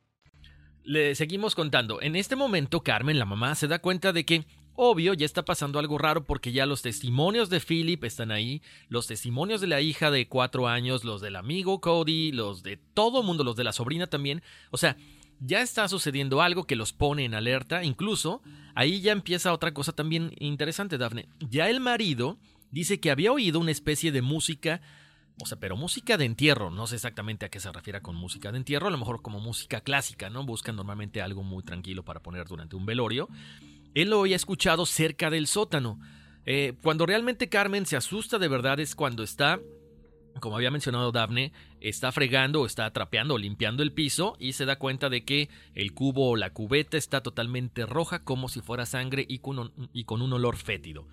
Le seguimos contando. En este momento, Carmen, la mamá, se da cuenta de que, obvio, ya está pasando algo raro porque ya los testimonios de Philip están ahí, los testimonios de la hija de cuatro años, los del amigo Cody, los de todo mundo, los de la sobrina también. O sea, ya está sucediendo algo que los pone en alerta. Incluso, ahí ya empieza otra cosa también interesante, Daphne. Ya el marido dice que había oído una especie de música o sea, pero música de entierro, no sé exactamente a qué se refiere con música de entierro, a lo mejor como música clásica, ¿no? Buscan normalmente algo muy tranquilo para poner durante un velorio. Él lo había escuchado cerca del sótano. Eh, cuando realmente Carmen se asusta de verdad es cuando está, como había mencionado Daphne, está fregando o está trapeando o limpiando el piso y se da cuenta de que el cubo o la cubeta está totalmente roja como si fuera sangre y con un olor fétido.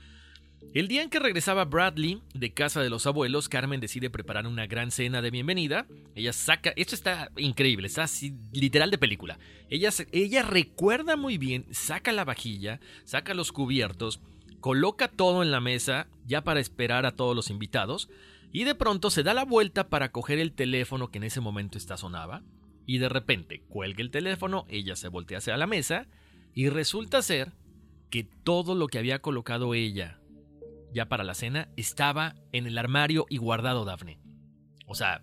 El día en que regresaba Bradley de casa de los abuelos, Carmen decide preparar una gran cena de bienvenida. Ella saca, esto está increíble, está así, literal de película. Ella, ella recuerda muy bien, saca la vajilla, saca los cubiertos, coloca todo en la mesa ya para esperar a todos los invitados y de pronto se da la vuelta para coger el teléfono que en ese momento está sonaba y de repente cuelga el teléfono, ella se voltea hacia la mesa y resulta ser que todo lo que había colocado ella ya para la cena, estaba en el armario y guardado Dafne. O sea,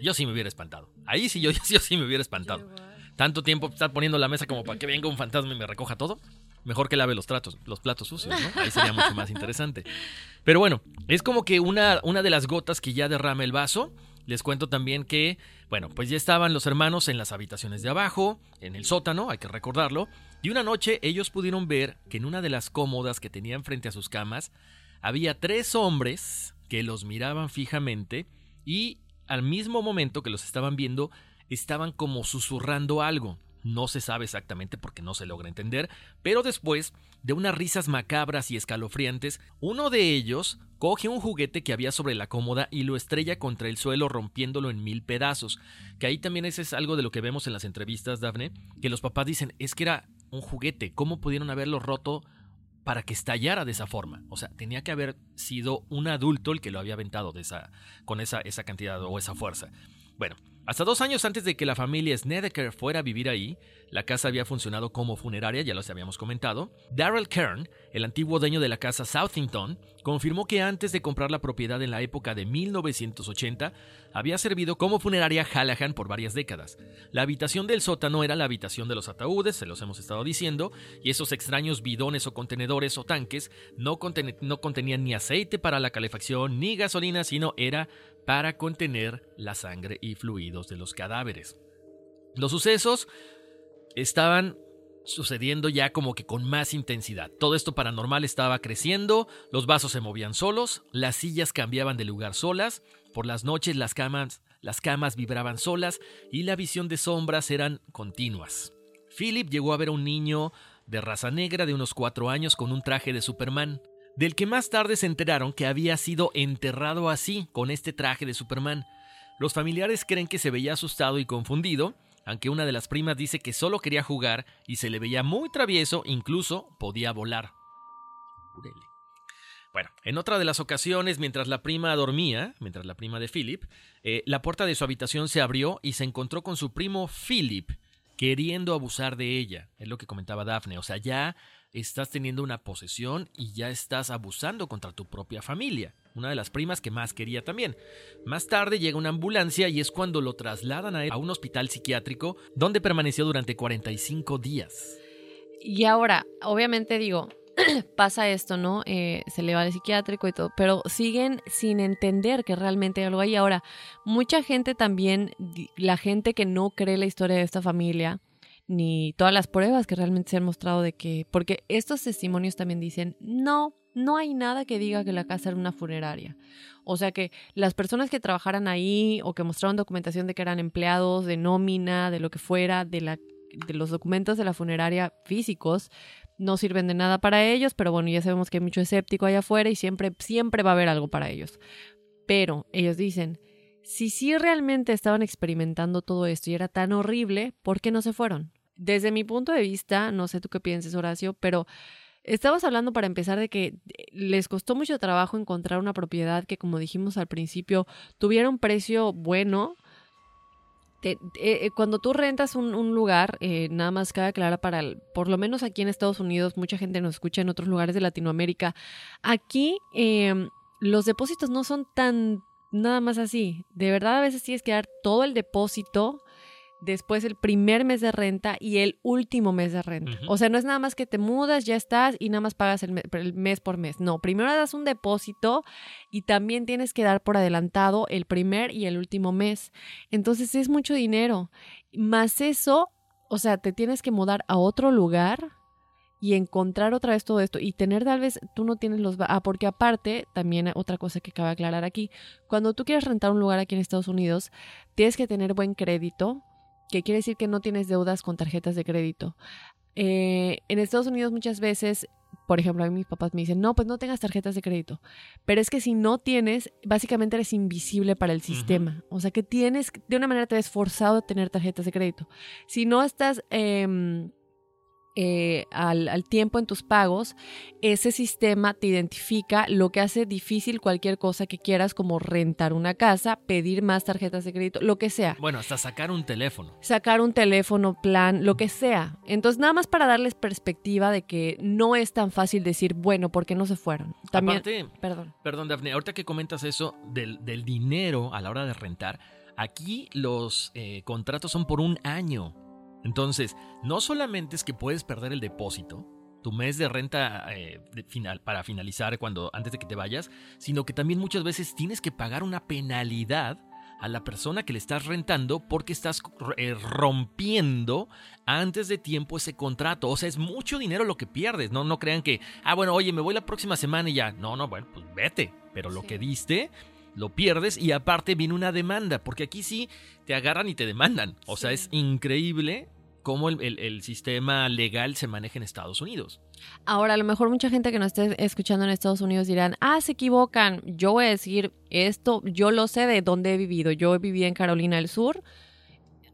yo sí me hubiera espantado. Ahí sí yo, yo sí me hubiera espantado. Tanto tiempo estar poniendo la mesa como para que venga un fantasma y me recoja todo. Mejor que lave los, tratos, los platos sucios, ¿no? Ahí sería mucho más interesante. Pero bueno, es como que una, una de las gotas que ya derrama el vaso. Les cuento también que, bueno, pues ya estaban los hermanos en las habitaciones de abajo, en el sótano, hay que recordarlo, y una noche ellos pudieron ver que en una de las cómodas que tenían frente a sus camas había tres hombres que los miraban fijamente y al mismo momento que los estaban viendo estaban como susurrando algo. No se sabe exactamente porque no se logra entender, pero después de unas risas macabras y escalofriantes, uno de ellos coge un juguete que había sobre la cómoda y lo estrella contra el suelo rompiéndolo en mil pedazos. Que ahí también ese es algo de lo que vemos en las entrevistas, Daphne, que los papás dicen, es que era un juguete, ¿cómo pudieron haberlo roto para que estallara de esa forma? O sea, tenía que haber sido un adulto el que lo había aventado con esa, esa cantidad o esa fuerza. Bueno, hasta dos años antes de que la familia Snedeker fuera a vivir ahí, la casa había funcionado como funeraria, ya los habíamos comentado. Darrell Kern, el antiguo dueño de la casa Southington, confirmó que antes de comprar la propiedad en la época de 1980, había servido como funeraria Hallahan por varias décadas. La habitación del sótano era la habitación de los ataúdes, se los hemos estado diciendo, y esos extraños bidones o contenedores o tanques no, no contenían ni aceite para la calefacción ni gasolina, sino era para contener la sangre y fluidos de los cadáveres. Los sucesos estaban sucediendo ya como que con más intensidad. Todo esto paranormal estaba creciendo, los vasos se movían solos, las sillas cambiaban de lugar solas, por las noches las camas, las camas vibraban solas y la visión de sombras eran continuas. Philip llegó a ver a un niño de raza negra de unos cuatro años con un traje de Superman del que más tarde se enteraron que había sido enterrado así, con este traje de Superman. Los familiares creen que se veía asustado y confundido, aunque una de las primas dice que solo quería jugar y se le veía muy travieso, incluso podía volar. Bueno, en otra de las ocasiones, mientras la prima dormía, mientras la prima de Philip, eh, la puerta de su habitación se abrió y se encontró con su primo Philip, queriendo abusar de ella. Es lo que comentaba Daphne. O sea, ya estás teniendo una posesión y ya estás abusando contra tu propia familia. Una de las primas que más quería también. Más tarde llega una ambulancia y es cuando lo trasladan a, un hospital psiquiátrico donde permaneció durante 45 días. Y ahora, obviamente digo, pasa esto, ¿no? Eh, se le va al psiquiátrico y todo, pero siguen sin entender que realmente hay algo ahí. Ahora, mucha gente también, la gente que no cree la historia de esta familia, ni todas las pruebas que realmente se han mostrado de que, porque estos testimonios también dicen, no, no hay nada que diga que la casa era una funeraria. O sea que las personas que trabajaran ahí o que mostraron documentación de que eran empleados de nómina, de lo que fuera, de, la, de los documentos de la funeraria físicos, no sirven de nada para ellos, pero bueno, ya sabemos que hay mucho escéptico allá afuera y siempre, siempre va a haber algo para ellos. Pero ellos dicen, si sí realmente estaban experimentando todo esto y era tan horrible, ¿por qué no se fueron? Desde mi punto de vista, no sé tú qué pienses, Horacio, pero estabas hablando para empezar de que les costó mucho trabajo encontrar una propiedad que, como dijimos al principio, tuviera un precio bueno. Eh, eh, cuando tú rentas un, lugar, eh, nada más cabe aclarar para, por lo menos aquí en Estados Unidos, mucha gente nos escucha en otros lugares de Latinoamérica. Aquí em, los depósitos no son tan nada más así. De verdad, a veces tienes que dar todo el depósito después el primer mes de renta y el último mes de renta. O sea, no es nada más que te mudas, ya estás y nada más pagas el, mes por mes. No, primero das un depósito y también tienes que dar por adelantado el primer y el último mes. Entonces es mucho dinero. Más eso, o sea, te tienes que mudar a otro lugar y encontrar otra vez todo esto y tener tal vez tú no tienes los ah porque aparte también otra cosa que cabe aclarar aquí cuando tú quieres rentar un lugar aquí en Estados Unidos tienes que tener buen crédito que quiere decir que no tienes deudas con tarjetas de crédito. Eh, en Estados Unidos muchas veces, por ejemplo, a mí mis papás me dicen, no, pues no tengas tarjetas de crédito. Pero es que si no tienes, básicamente eres invisible para el sistema. O sea que tienes, de una manera te ves forzado a tener tarjetas de crédito. Si no estás... Em, eh, al, tiempo en tus pagos, ese sistema te identifica lo que hace difícil cualquier cosa que quieras, como rentar una casa, pedir más tarjetas de crédito, lo que sea. Bueno, hasta sacar un teléfono. Sacar un teléfono, plan, lo que sea. Entonces, nada más para darles perspectiva de que no es tan fácil decir, bueno, ¿por qué no se fueron? También, perdón. Perdón, Daphne, ahorita que comentas eso del, dinero a la hora de rentar, aquí los eh, contratos son por un año. Entonces, no solamente es que puedes perder el depósito, tu mes de renta eh, final, para finalizar cuando antes de que te vayas, sino que también muchas veces tienes que pagar una penalidad a la persona que le estás rentando porque estás eh, rompiendo antes de tiempo ese contrato. O sea, es mucho dinero lo que pierdes. No, no crean que, ah, bueno, oye, me voy la próxima semana y ya. No, no, bueno, pues vete. Pero lo que diste lo pierdes y aparte viene una demanda, porque aquí sí te agarran y te demandan. O sea, es increíble cómo el, sistema legal se maneja en Estados Unidos. Ahora, a lo mejor mucha gente que nos esté escuchando en Estados Unidos dirán, ah, se equivocan. Yo voy a decir esto, yo lo sé de dónde he vivido. Yo he vivido en Carolina del Sur.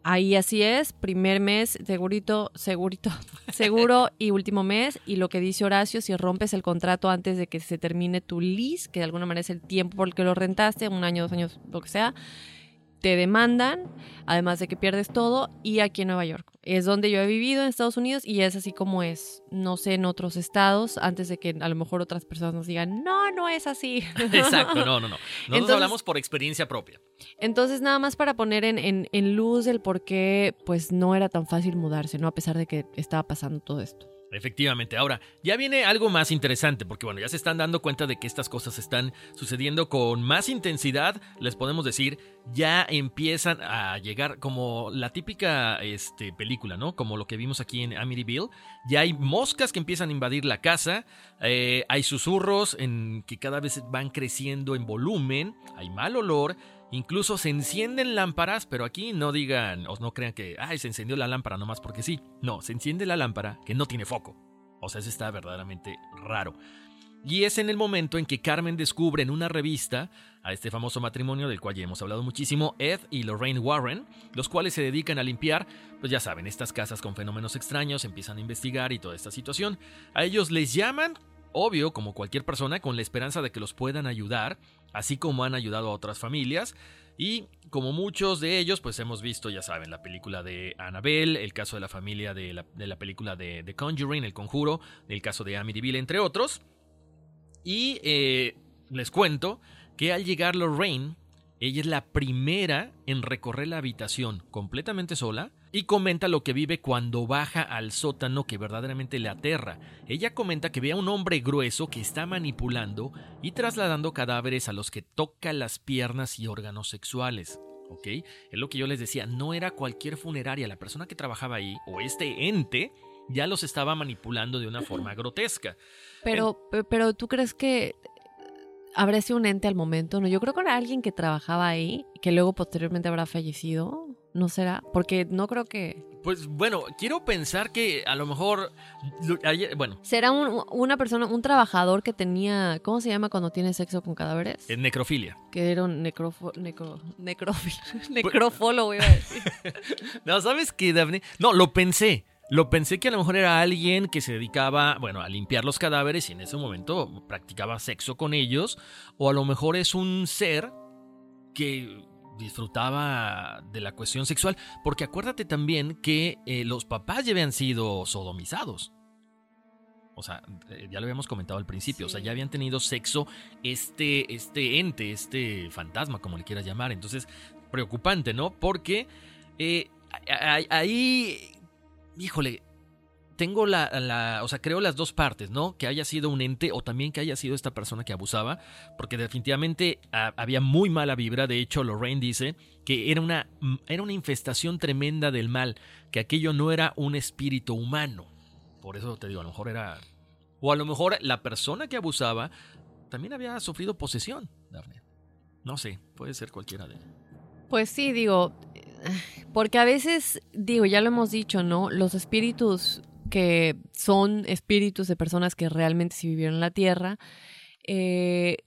Ahí así es, primer mes, segurito, segurito, seguro y último mes. Y lo que dice Horacio, si rompes el contrato antes de que se termine tu lease, que de alguna manera es el tiempo por el que lo rentaste, un año, dos años, lo que sea, te demandan, además de que pierdes todo, y aquí en Nueva York. Es donde yo he vivido en Estados Unidos y es así como es, no sé, en otros estados, antes de que a lo mejor otras personas nos digan, no, no es así. Exacto, no, no, no. Nosotros hablamos por experiencia propia. Entonces, nada más para poner en, en, en luz el por qué, pues no era tan fácil mudarse, ¿no? A pesar de que estaba pasando todo esto. Efectivamente, ahora ya viene algo más interesante, porque bueno, ya se están dando cuenta de que estas cosas están sucediendo con más intensidad, les podemos decir, ya empiezan a llegar como la típica este, película, ¿no? Como lo que vimos aquí en Amityville, ya hay moscas que empiezan a invadir la casa, eh, hay susurros en que cada vez van creciendo en volumen, hay mal olor, Incluso se encienden lámparas, pero aquí no digan o no crean que, ay, se encendió la lámpara nomás porque sí. No, se enciende la lámpara que no tiene foco. O sea, eso está verdaderamente raro. Y es en el momento en que Carmen descubre en una revista a este famoso matrimonio del cual ya hemos hablado muchísimo, Ed y Lorraine Warren, los cuales se dedican a limpiar, pues ya saben, estas casas con fenómenos extraños, empiezan a investigar y toda esta situación. A ellos les llaman, obvio, como cualquier persona, con la esperanza de que los puedan ayudar, así como han ayudado a otras familias. Y como muchos de ellos, pues hemos visto, ya saben, la película de Annabelle, el caso de la familia de la, de la película de The Conjuring, El Conjuro, el caso de Amityville, entre otros. Y eh, les cuento que al llegar Lorraine, ella es la primera en recorrer la habitación completamente sola y comenta lo que vive cuando baja al sótano que verdaderamente le aterra. Ella comenta que ve a un hombre grueso que está manipulando y trasladando cadáveres a los que toca las piernas y órganos sexuales. ¿Ok? Es lo que yo les decía, no era cualquier funeraria, la persona que trabajaba ahí, o este ente, ya los estaba manipulando de una forma grotesca. Pero, pero tú crees que habría sido un ente al momento, ¿no? Yo creo que era alguien que trabajaba ahí, que luego posteriormente habrá fallecido. ¿No será? Porque no creo que... Pues bueno, quiero pensar que a lo mejor... Bueno. ¿Será una persona, un trabajador que tenía... ¿Cómo se llama cuando tiene sexo con cadáveres? En necrofilia. Que era un necrofo, necro, necrófilo. necrofólogo, iba a decir. no, ¿sabes qué, Daphne? No, lo pensé. Lo pensé que a lo mejor era alguien que se dedicaba, bueno, a limpiar los cadáveres y en ese momento practicaba sexo con ellos. O a lo mejor es un ser que disfrutaba de la cuestión sexual, porque acuérdate también que eh, los papás ya habían sido sodomizados. O sea, eh, ya lo habíamos comentado al principio, o sea, ya habían tenido sexo este, este ente, este fantasma, como le quieras llamar. Entonces, preocupante, ¿no? Porque eh, ahí, híjole, tengo la, o sea, creo las dos partes, ¿no? Que haya sido un ente o también que haya sido esta persona que abusaba, porque definitivamente había muy mala vibra. De hecho, Lorraine dice que era una, mm, era una infestación tremenda del mal, que aquello no era un espíritu humano. Por eso te digo, a lo mejor era, o a lo mejor la persona que abusaba también había sufrido posesión, Daphne. No sé, puede ser cualquiera de. Pues sí, digo, porque a veces, digo, ya lo hemos dicho, ¿no? Los espíritus que son espíritus de personas que realmente sí vivieron en la tierra. Eh,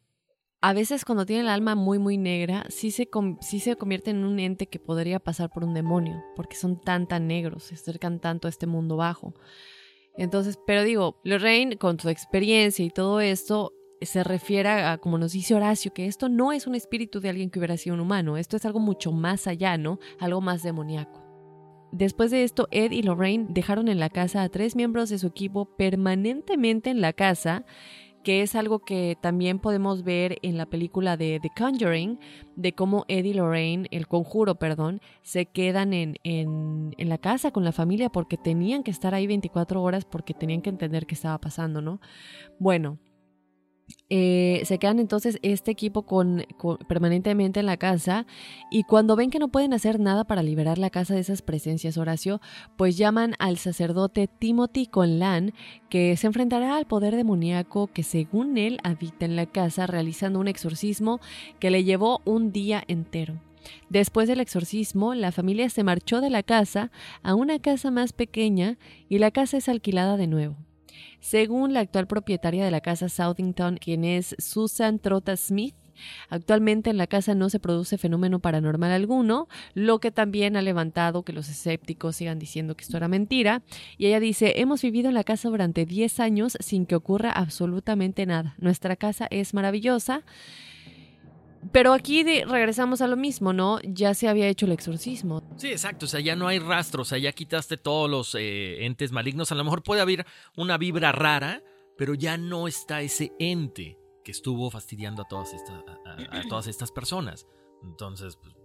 a veces cuando tienen el alma muy muy negra, sí se, sí se convierte en un ente que podría pasar por un demonio, porque son tan tan negros, se acercan tanto a este mundo bajo. Entonces, pero digo, Lorraine con su experiencia y todo esto se refiere a, como nos dice Horacio, que esto no es un espíritu de alguien que hubiera sido un humano, esto es algo mucho más allá, ¿no? Algo más demoníaco. Después de esto, Ed y Lorraine dejaron en la casa a tres miembros de su equipo permanentemente en la casa, que es algo que también podemos ver en la película de The Conjuring, de cómo Ed y Lorraine, el conjuro, perdón, se quedan en, en, en la casa con la familia porque tenían que estar ahí 24 horas porque tenían que entender qué estaba pasando, ¿no? Bueno, eh, se quedan entonces este equipo con, permanentemente en la casa y cuando ven que no pueden hacer nada para liberar la casa de esas presencias, Horacio, pues llaman al sacerdote Timothy Conlan, que se enfrentará al poder demoníaco que según él habita en la casa realizando un exorcismo que le llevó un día entero. Después del exorcismo, la familia se marchó de la casa a una casa más pequeña y la casa es alquilada de nuevo. Según la actual propietaria de la casa Southington, quien es Susan Trota Smith, Actualmente en la casa no se produce fenómeno paranormal alguno, lo que también ha levantado que los escépticos sigan diciendo que esto era mentira. Y ella dice, hemos vivido en la casa durante 10 años sin que ocurra absolutamente nada. Nuestra casa es maravillosa. Pero aquí regresamos a lo mismo, ¿no? Ya se había hecho el exorcismo. Sí, exacto. O sea, ya no hay rastros. O sea, ya quitaste todos los eh, entes malignos. A lo mejor puede haber una vibra rara, pero ya no está ese ente que estuvo fastidiando a todas estas, a, todas estas personas. Entonces, pues,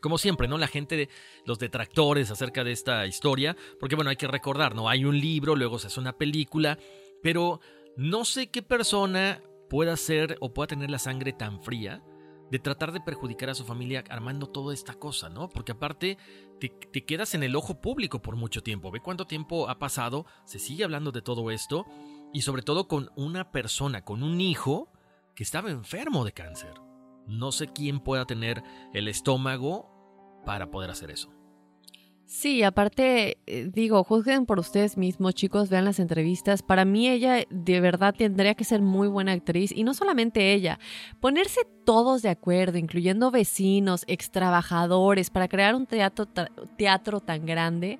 como siempre, ¿no? La gente, de, los detractores acerca de esta historia, porque bueno, hay que recordar, ¿no? Hay un libro, luego se hace una película, pero no sé qué persona pueda ser o pueda tener la sangre tan fría de tratar de perjudicar a su familia armando toda esta cosa, ¿no? Porque aparte te, quedas en el ojo público por mucho tiempo. Ve cuánto tiempo ha pasado, se sigue hablando de todo esto y sobre todo con una persona, con un hijo que estaba enfermo de cáncer. No sé quién pueda tener el estómago para poder hacer eso. Sí, aparte, eh, digo, juzguen por ustedes mismos, chicos, vean las entrevistas. Para mí ella de verdad tendría que ser muy buena actriz y no solamente ella, ponerse todos de acuerdo, incluyendo vecinos, ex trabajadores, para crear un teatro, teatro tan grande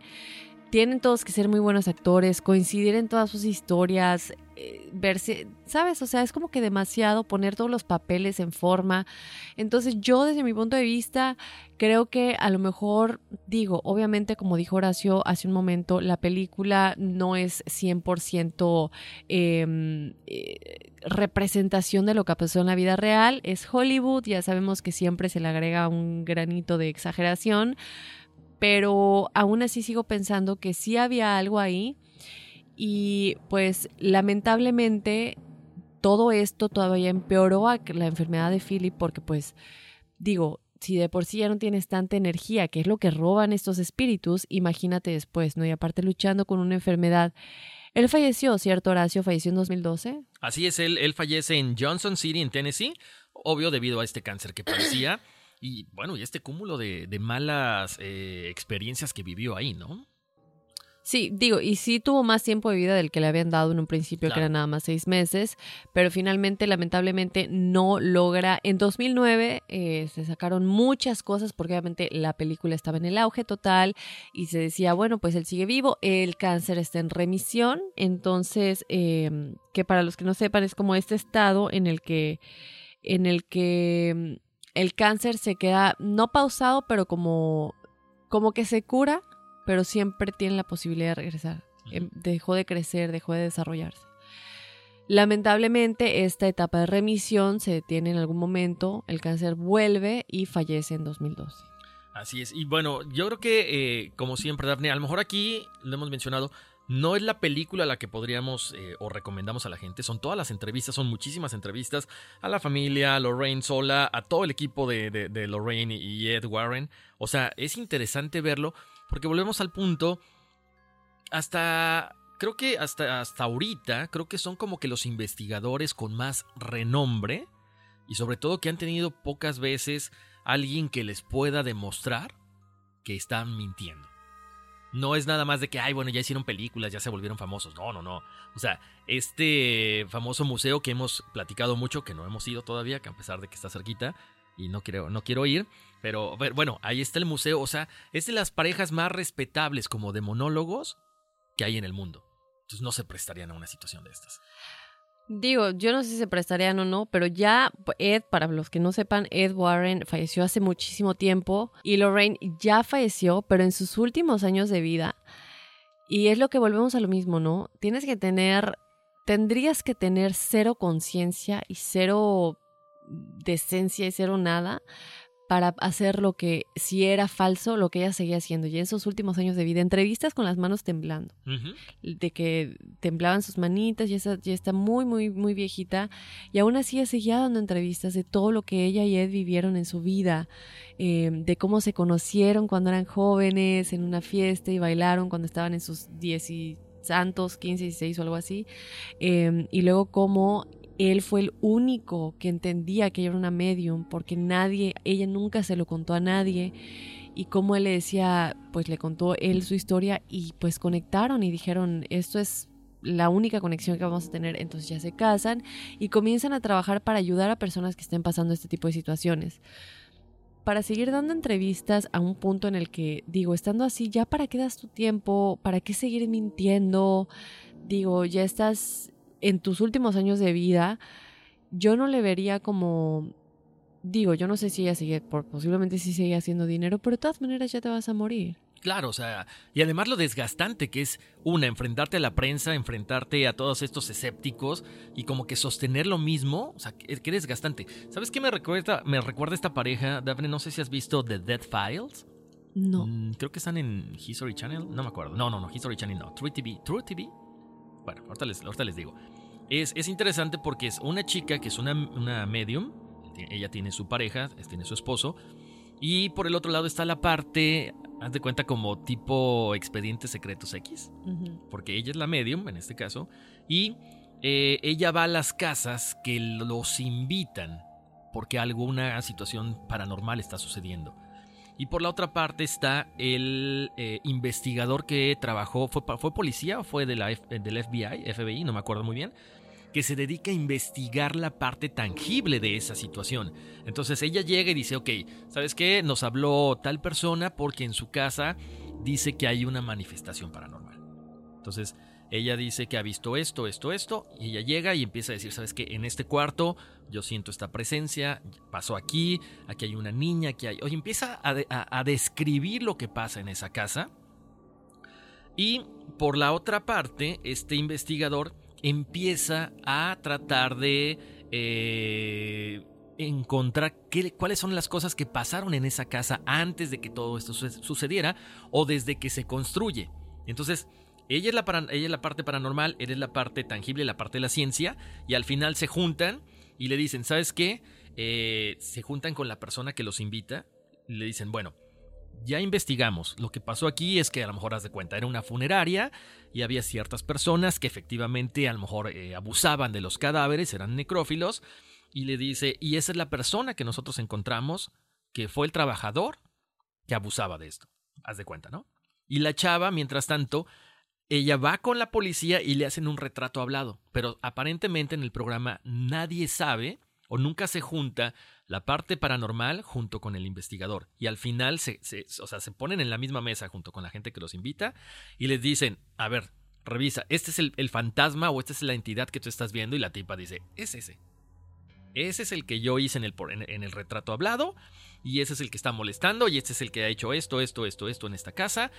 tienen todos que ser muy buenos actores, coincidir en todas sus historias, eh, verse, ¿sabes? O sea, es como que demasiado poner todos los papeles en forma. Entonces yo desde mi punto de vista creo que a lo mejor digo, obviamente como dijo Horacio hace un momento, la película no es 100% em, eh, representación de lo que pasó en la vida real, es Hollywood, ya sabemos que siempre se le agrega un granito de exageración pero aún así sigo pensando que sí había algo ahí y pues lamentablemente todo esto todavía empeoró a la enfermedad de Philip porque pues digo, si de por sí ya no tienes tanta energía, que es lo que roban estos espíritus, imagínate después, ¿no? Y aparte luchando con una enfermedad. Él falleció, ¿cierto, Horacio? Falleció en 2012. Así es, él, él fallece en Johnson City, en Tennessee, obvio debido a este cáncer que padecía. Y bueno, y este cúmulo de, malas eh, experiencias que vivió ahí, ¿no? Sí, digo, y sí tuvo más tiempo de vida del que le habían dado en un principio, que era nada más seis meses, pero finalmente, lamentablemente, no logra. En 2009 eh, se sacaron muchas cosas porque obviamente la película estaba en el auge total y se decía, bueno, pues él sigue vivo, el cáncer está en remisión, entonces, em, que para los que no sepan es como este estado en el que, en el que el cáncer se queda no pausado, pero como, como que se cura, pero siempre tiene la posibilidad de regresar. Em, dejó de crecer, dejó de desarrollarse. Lamentablemente, esta etapa de remisión se detiene en algún momento, el cáncer vuelve y fallece en 2012. Así es, y bueno, yo creo que, eh, como siempre, Daphne, a lo mejor aquí lo hemos mencionado, no es la película la que podríamos eh, o recomendamos a la gente, son todas las entrevistas, son muchísimas entrevistas a la familia, a Lorraine sola, a todo el equipo de, Lorraine y Ed Warren. O sea, es interesante verlo porque volvemos al punto, hasta, creo que hasta, hasta ahorita, creo que son como que los investigadores con más renombre y sobre todo que han tenido pocas veces alguien que les pueda demostrar que están mintiendo. No es nada más de que, ay, bueno, ya hicieron películas, ya se volvieron famosos. No, no, no. O sea, este famoso museo que hemos platicado mucho, que no hemos ido todavía, que a pesar de que está cerquita, y no quiero, no quiero ir, pero bueno, ahí está el museo. O sea, es de las parejas más respetables como de monólogos que hay en el mundo. Entonces no se prestarían a una situación de estas. Digo, yo no sé si se prestarían o no, pero ya Ed, para los que no sepan, Ed Warren falleció hace muchísimo tiempo y Lorraine ya falleció, pero en sus últimos años de vida. Y es lo que volvemos a lo mismo, ¿no? Tienes que tener, tendrías que tener cero conciencia y cero decencia y cero nada para hacer lo que, si era falso, lo que ella seguía haciendo. Y en esos últimos años de vida, entrevistas con las manos temblando, de que temblaban sus manitas, ya está, ya está muy, muy, muy viejita, y aún así seguía dando entrevistas de todo lo que ella y Ed vivieron en su vida, em, de cómo se conocieron cuando eran jóvenes, en una fiesta y bailaron cuando estaban en sus 10 y santos, 15, 16 o algo así, em, y luego cómo él fue el único que entendía que ella era una medium porque nadie, ella nunca se lo contó a nadie. Y como él le decía, pues le contó él su historia y pues conectaron y dijeron, esto es la única conexión que vamos a tener, entonces ya se casan y comienzan a trabajar para ayudar a personas que estén pasando este tipo de situaciones. Para seguir dando entrevistas a un punto en el que digo, estando así, ya para qué das tu tiempo, para qué seguir mintiendo, digo, ya estás en tus últimos años de vida, yo no le vería como, digo, yo no sé si ella sigue, por, posiblemente sí sigue haciendo dinero, pero de todas maneras ya te vas a morir. Claro, o sea, y además lo desgastante que es, una, enfrentarte a la prensa, enfrentarte a todos estos escépticos y como que sostener lo mismo, o sea, que, desgastante. ¿Sabes qué me recuerda, me recuerda esta pareja, Daphne? No sé si has visto The Dead Files. No. Mm, creo que están en History Channel, no me acuerdo. No, no, no, History Channel no. True TV. True TV. Bueno, ahorita les, digo. Es, es, interesante porque es una chica que es una, una medium. Ella tiene su pareja, tiene su esposo. Y por el otro lado está la parte, haz de cuenta como tipo expedientes secretos X. Porque ella es la medium, en este caso. Y eh, ella va a las casas que los invitan porque alguna situación paranormal está sucediendo. Y por la otra parte está el eh, investigador que trabajó, fue, policía o fue de la del FBI, FBI, no me acuerdo muy bien, que se dedica a investigar la parte tangible de esa situación. Entonces ella llega y dice, ok, ¿sabes qué? Nos habló tal persona porque en su casa dice que hay una manifestación paranormal. Entonces, ella dice que ha visto esto, esto, esto, y ella llega y empieza a decir, ¿sabes qué? En este cuarto yo siento esta presencia, pasó aquí, aquí hay una niña, aquí hay... Empieza a, a describir lo que pasa en esa casa. Y por la otra parte, este investigador empieza a tratar de eh, encontrar qué, cuáles son las cosas que pasaron en esa casa antes de que todo esto sucediera o desde que se construye. Entonces, ella es, la ella es la parte paranormal, él es la parte tangible, la parte de la ciencia, y al final se juntan y le dicen, ¿sabes qué? Eh, se juntan con la persona que los invita y le dicen, bueno, ya investigamos. Lo que pasó aquí es que a lo mejor haz de cuenta, era una funeraria y había ciertas personas que efectivamente a lo mejor eh, abusaban de los cadáveres, eran necrófilos, y le dice, y esa es la persona que nosotros encontramos que fue el trabajador que abusaba de esto. Haz de cuenta, ¿no? Y la chava, mientras tanto, ella va con la policía y le hacen un retrato hablado, pero aparentemente en el programa nadie sabe o nunca se junta la parte paranormal junto con el investigador. Y al final se, o sea, se ponen en la misma mesa junto con la gente que los invita y les dicen, a ver, revisa, este es el, fantasma o esta es la entidad que tú estás viendo y la tipa dice, es ese. Ese es el que yo hice en el, en, el retrato hablado y ese es el que está molestando y este es el que ha hecho esto, esto, esto, esto en esta casa.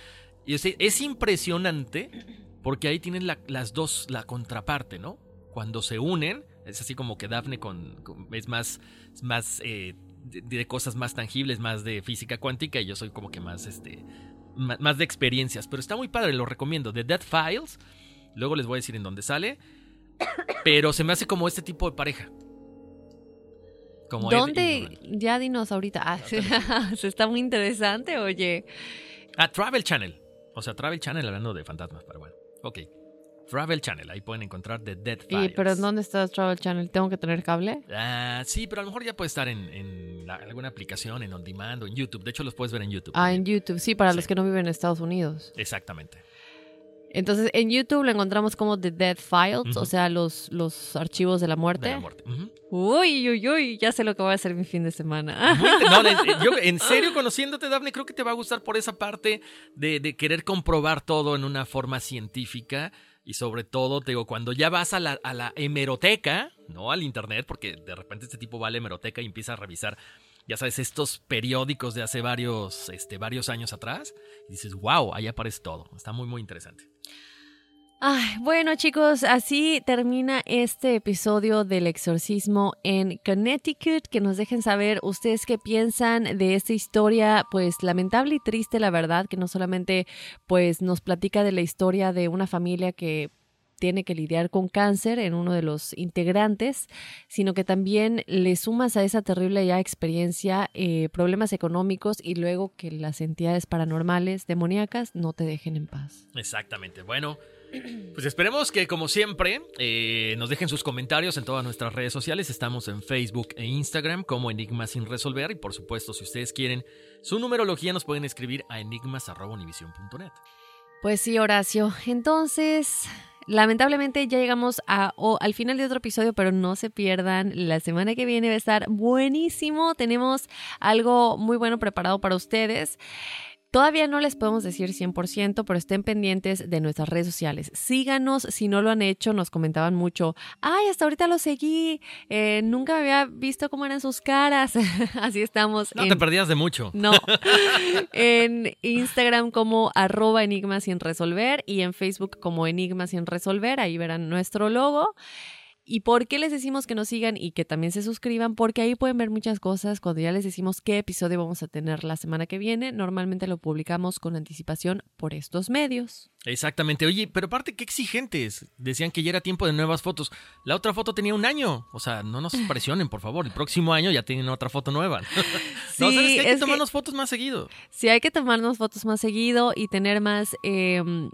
Y es, es impresionante porque ahí tienen las dos, la contraparte, ¿no? Cuando se unen, es así como que Daphne con, es más, más eh, de, cosas más tangibles, más de física cuántica y yo soy como que más, este, más, de experiencias. Pero está muy padre, lo recomiendo. The Dead Files, luego les voy a decir en dónde sale, pero se me hace como este tipo de pareja. Como ¿Dónde? Ya dinos ahorita. Ah, se está muy interesante, oye. A ah, Travel Channel. O sea, Travel Channel hablando de fantasmas, pero bueno. Ok. Travel Channel, ahí pueden encontrar The Dead Files. ¿Y pero dónde está Travel Channel? ¿Tengo que tener cable? Ah, sí, pero a lo mejor ya puede estar en, alguna aplicación, en On Demand o en YouTube. De hecho, los puedes ver en YouTube. Ah, en YouTube, sí, para los que no viven en Estados Unidos. Exactamente. Entonces, en YouTube lo encontramos como The Dead Files, o sea, los, los archivos de la muerte. De la muerte. Uy, uy, uy, ya sé lo que voy a hacer mi fin de semana. no, yo en serio, conociéndote, Daphne, creo que te va a gustar por esa parte de, de querer comprobar todo en una forma científica. Y sobre todo, te digo, cuando ya vas a la, a la hemeroteca, no al internet, porque de repente este tipo va a la hemeroteca y empieza a revisar, ya sabes, estos periódicos de hace varios, este, varios años atrás, y dices, wow, ahí aparece todo. Está muy, muy interesante. Bueno chicos, así termina este episodio del exorcismo en Connecticut. Que nos dejen saber ustedes qué piensan de esta historia, pues lamentable y triste, la verdad, que no solamente pues nos platica de la historia de una familia que tiene que lidiar con cáncer en uno de los integrantes, sino que también le sumas a esa terrible ya experiencia eh, problemas económicos y luego que las entidades paranormales, demoníacas, no te dejen en paz. Exactamente. Bueno. Pues esperemos que, como siempre, eh, nos dejen sus comentarios en todas nuestras redes sociales. Estamos en Facebook e Instagram como Enigma sin resolver. Y por supuesto, si ustedes quieren su numerología, nos pueden escribir a enigmas.univision.net. Pues sí, Horacio. Entonces, lamentablemente ya llegamos al final de otro episodio, pero no se pierdan. La semana que viene va a estar buenísimo. Tenemos algo muy bueno preparado para ustedes. Todavía no les podemos decir 100%, pero estén pendientes de nuestras redes sociales. Síganos si no lo han hecho, nos comentaban mucho, ay, hasta ahorita lo seguí, eh, nunca me había visto cómo eran sus caras. Así estamos. No te perdías de mucho. No. en Instagram como arroba enigma sin resolver y en Facebook como enigma sin resolver, ahí verán nuestro logo. ¿Y por qué les decimos que nos sigan y que también se suscriban? Porque ahí pueden ver muchas cosas cuando ya les decimos qué episodio vamos a tener la semana que viene. Normalmente lo publicamos con anticipación por estos medios. Exactamente. Oye, pero aparte, qué exigentes. Decían que ya era tiempo de nuevas fotos. La otra foto tenía un año. O sea, no nos presionen, por favor. El próximo año ya tienen otra foto nueva. Sí, no, ¿sabes que Hay que tomarnos fotos más seguido. Sí, hay que tomarnos fotos más seguido y tener más... Em,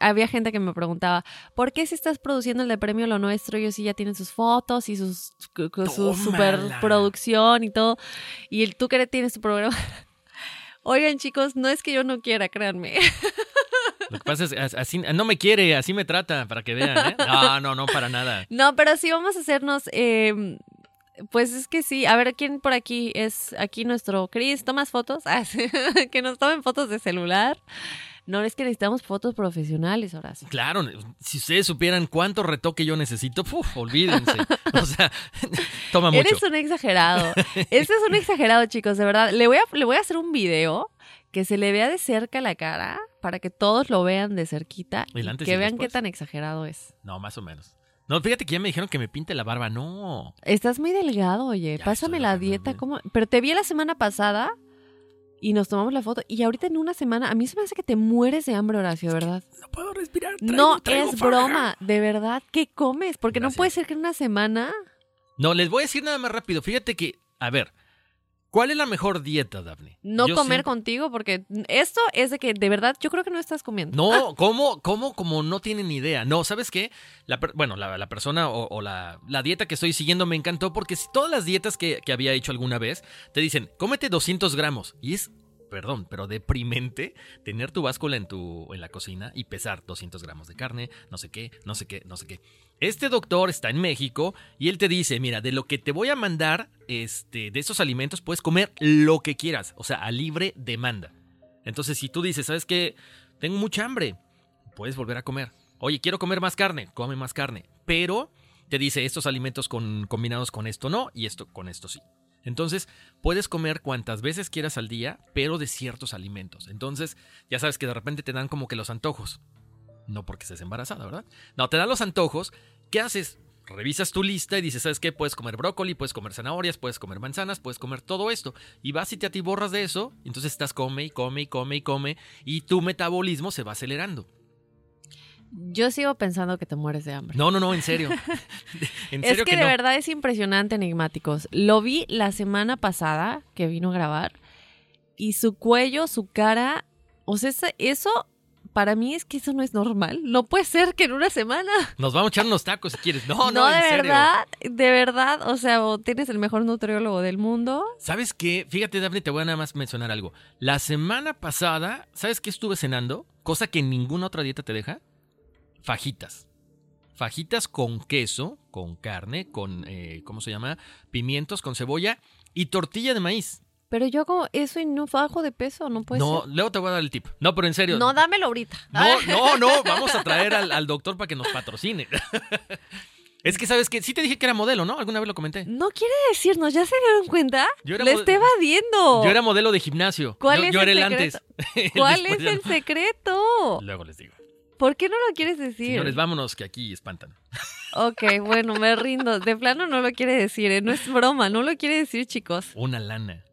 había gente que me preguntaba, ¿por qué si estás produciendo el de premio Lo Nuestro, ellos sí ya tienen sus fotos y sus, su superproducción y todo? Y tú que tienes tu programa... Oigan, chicos, no es que yo no quiera, créanme. Lo que pasa es, así, no me quiere, así me trata, para que vean, ¿eh? No, no, no, para nada. No, pero sí vamos a hacernos... Em, Pues es que sí. A ver, ¿quién por aquí es aquí nuestro Chris? ¿Tomas fotos? Ah, sí. que nos tomen fotos de celular. No, es que necesitamos fotos profesionales, Horacio. Claro, si ustedes supieran cuánto retoque yo necesito, uf, olvídense. O sea, toma mucho. Eres un exagerado. Este es un exagerado, chicos, de verdad. Le voy, a, le voy a hacer un video que se le vea de cerca la cara para que todos lo vean de cerquita y antes que y vean después. qué tan exagerado es. No, más o menos. No, fíjate que ya me dijeron que me pinte la barba. No. Estás muy delgado, oye. Pásame la dieta. ¿cómo? Pero te vi la semana pasada y nos tomamos la foto. Y ahorita en una semana, a mí se me hace que te mueres de hambre, Horacio, ¿verdad? No puedo respirar. no traigo es faja. broma, de verdad. ¿Qué comes? Porque no puede ser que en una semana. No, les voy a decir nada más rápido. Fíjate que, a ver, ¿cuál es la mejor dieta, Daphne? No Yo comer siempre- contigo, porque esto es de que de verdad yo creo que no estás comiendo. No, ¿cómo, cómo, como no tienen idea? No, ¿sabes qué? La per- bueno, la, la persona o, o la, la dieta que estoy siguiendo me encantó porque si todas las dietas que, que había hecho alguna vez te dicen, cómete 200 gramos. Y es, perdón, pero deprimente tener tu báscula en, tu, en la cocina y pesar 200 gramos de carne, no sé qué, no sé qué, no sé qué. Este doctor está en México y él te dice, mira, de lo que te voy a mandar, este, de estos alimentos puedes comer lo que quieras, o sea, a libre demanda. Entonces, si tú dices, ¿sabes qué? Tengo mucha hambre, puedes volver a comer. Oye, quiero comer más carne, come más carne. Pero te dice estos alimentos con, combinados con esto no y esto con esto sí. Entonces, puedes comer cuantas veces quieras al día, pero de ciertos alimentos. Entonces, ya sabes que de repente te dan como que los antojos. No porque estés embarazada, ¿verdad? No, te dan los antojos. ¿Qué haces? Revisas tu lista y dices, ¿sabes qué? Puedes comer brócoli, puedes comer zanahorias, puedes comer manzanas, puedes comer todo esto. Y vas y te atiborras de eso, entonces estás come y come y come y come, y tu metabolismo se va acelerando. Yo sigo pensando que te mueres de hambre. No, no, no, en serio. en Es que, que, de no. verdad es impresionante, enigmáticos. Lo vi la semana pasada que vino a grabar y su cuello, su cara, o sea, eso para mí es que eso no es normal. No puede ser que en una semana. Nos vamos a echar unos tacos si quieres. No, no, de en serio. verdad, de verdad, o sea, o tienes el mejor nutriólogo del mundo. ¿Sabes qué? Fíjate, Daphne, te voy a nada más mencionar algo. La semana pasada, ¿sabes qué estuve cenando? Cosa que ninguna otra dieta te deja. Fajitas. Fajitas con queso, con carne, con, eh, ¿cómo se llama? Pimientos, con cebolla y tortilla de maíz. Pero yo hago eso y no bajo de peso, no puede no, ser. luego te voy a dar el tip. No, pero en serio. No, dámelo ahorita. No, no, no, vamos a traer al, al doctor para que nos patrocine. es que, ¿sabes qué? Sí te dije que era modelo, ¿no? Alguna vez lo comenté. No quiere decirnos, ¿ya se dieron cuenta? Yo era Le está evadiendo. Yo era modelo de gimnasio. ¿Cuál yo, es yo el era el secreto? antes. El ¿Cuál después es el no. secreto? Luego les digo. ¿Por qué no lo quieres decir? Señores, vámonos que aquí espantan. Ok, bueno, me rindo. De plano no lo quiere decir, ¿eh? no es broma, no lo quiere decir, chicos. Una lana.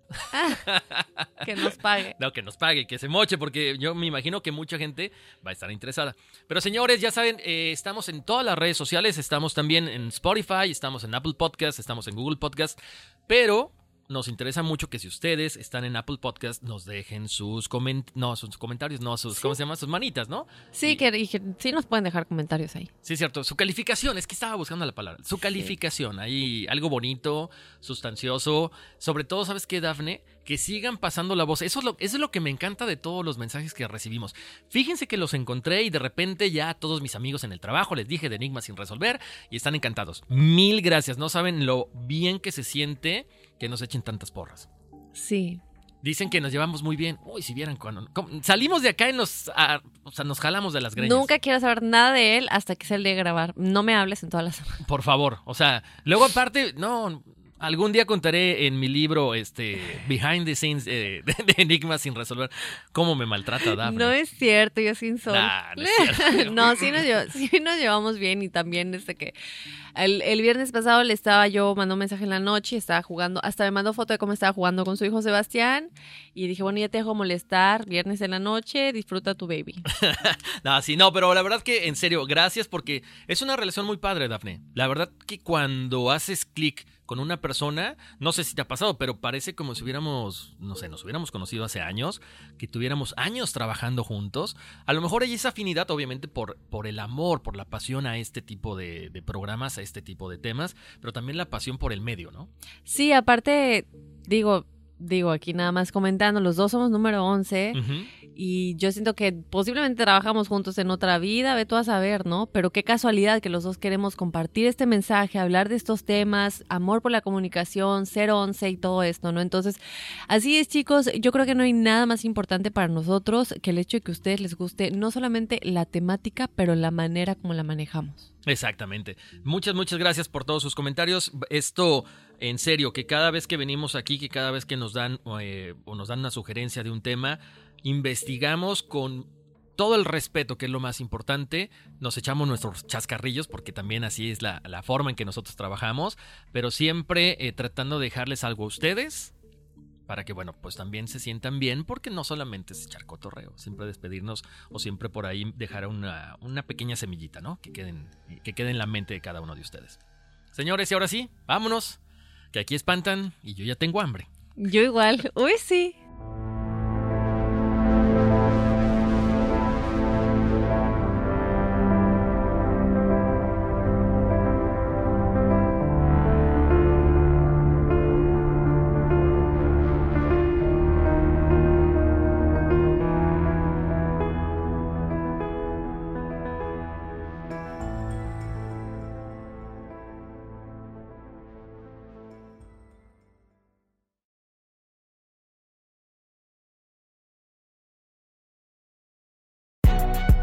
Que nos pague. No, que nos pague, que se moche, porque yo me imagino que mucha gente va a estar interesada. Pero señores, ya saben, eh, estamos en todas las redes sociales, estamos también en Spotify, estamos en Apple Podcast, estamos en Google Podcast, pero nos interesa mucho que si ustedes están en Apple Podcast, nos dejen sus, coment no, sus comentarios, no, sus, ¿cómo se llama? Sus manitas, ¿no? Sí, que, y que sí nos pueden dejar comentarios ahí. Sí, cierto. Su calificación, es que estaba buscando la palabra. Su calificación, ahí algo bonito, sustancioso. Sobre todo, ¿sabes qué, Dafne? Que sigan pasando la voz. Eso es, lo, eso es lo que me encanta de todos los mensajes que recibimos. Fíjense que los encontré y de repente ya a todos mis amigos en el trabajo les dije de Enigma sin resolver y están encantados. Mil gracias. No saben lo bien que se siente que nos echen tantas porras. Sí. Dicen que nos llevamos muy bien. Uy, si vieran cuando... cómo- Salimos de acá y nos, o sea, nos jalamos de las greñas. Nunca quiero saber nada de él hasta que sea el de grabar. No me hables en todas las. Por favor, o sea, luego aparte, no, algún día contaré en mi libro, este, Behind the Scenes eh, de, de Enigmas sin resolver, cómo me maltrata Daphne. No es cierto, yo sin sol. Nah, no no, sí nos, lleva- sí nos llevamos bien y también desde que el, el viernes pasado le estaba yo, mandó un mensaje en la noche, estaba jugando, hasta me mandó foto de cómo estaba jugando con su hijo Sebastián y dije, bueno, ya te dejo molestar, viernes en la noche, disfruta tu baby. No, sí, no, pero la verdad que, en serio, gracias porque es una relación muy padre, Dafne. La verdad que cuando haces clic con una persona, no sé si te ha pasado, pero parece como si hubiéramos, no sé, nos hubiéramos conocido hace años, que tuviéramos años trabajando juntos. A lo mejor hay esa afinidad, obviamente, por, por el amor, por la pasión a este tipo de, de programas, a este tipo de temas, pero también la pasión por el medio, ¿no? Sí, aparte, digo, digo, aquí nada más comentando, los dos somos número 11 y yo siento que posiblemente trabajamos juntos en otra vida, ve tú a saber, ¿no? Pero qué casualidad que los dos queremos compartir este mensaje, hablar de estos temas, amor por la comunicación, 011 y todo esto, ¿no? Entonces, así es, chicos, yo creo que no hay nada más importante para nosotros que el hecho de que a ustedes les guste no solamente la temática, pero la manera como la manejamos. Exactamente. Muchas, muchas gracias por todos sus comentarios. Esto, en serio, que cada vez que venimos aquí, que cada vez que nos dan eh, o nos dan una sugerencia de un tema, investigamos con todo el respeto, que es lo más importante. Nos echamos nuestros chascarrillos, porque también así es la, forma en que nosotros trabajamos, pero siempre eh, tratando de dejarles algo a ustedes para que, bueno, pues también se sientan bien, porque no solamente es echar cotorreo, siempre despedirnos o siempre por ahí dejar una, pequeña semillita, ¿no? Que, queden, que quede en la mente de cada uno de ustedes. Señores, y ahora sí, vámonos, que aquí espantan y yo ya tengo hambre. Yo igual, uy, sí.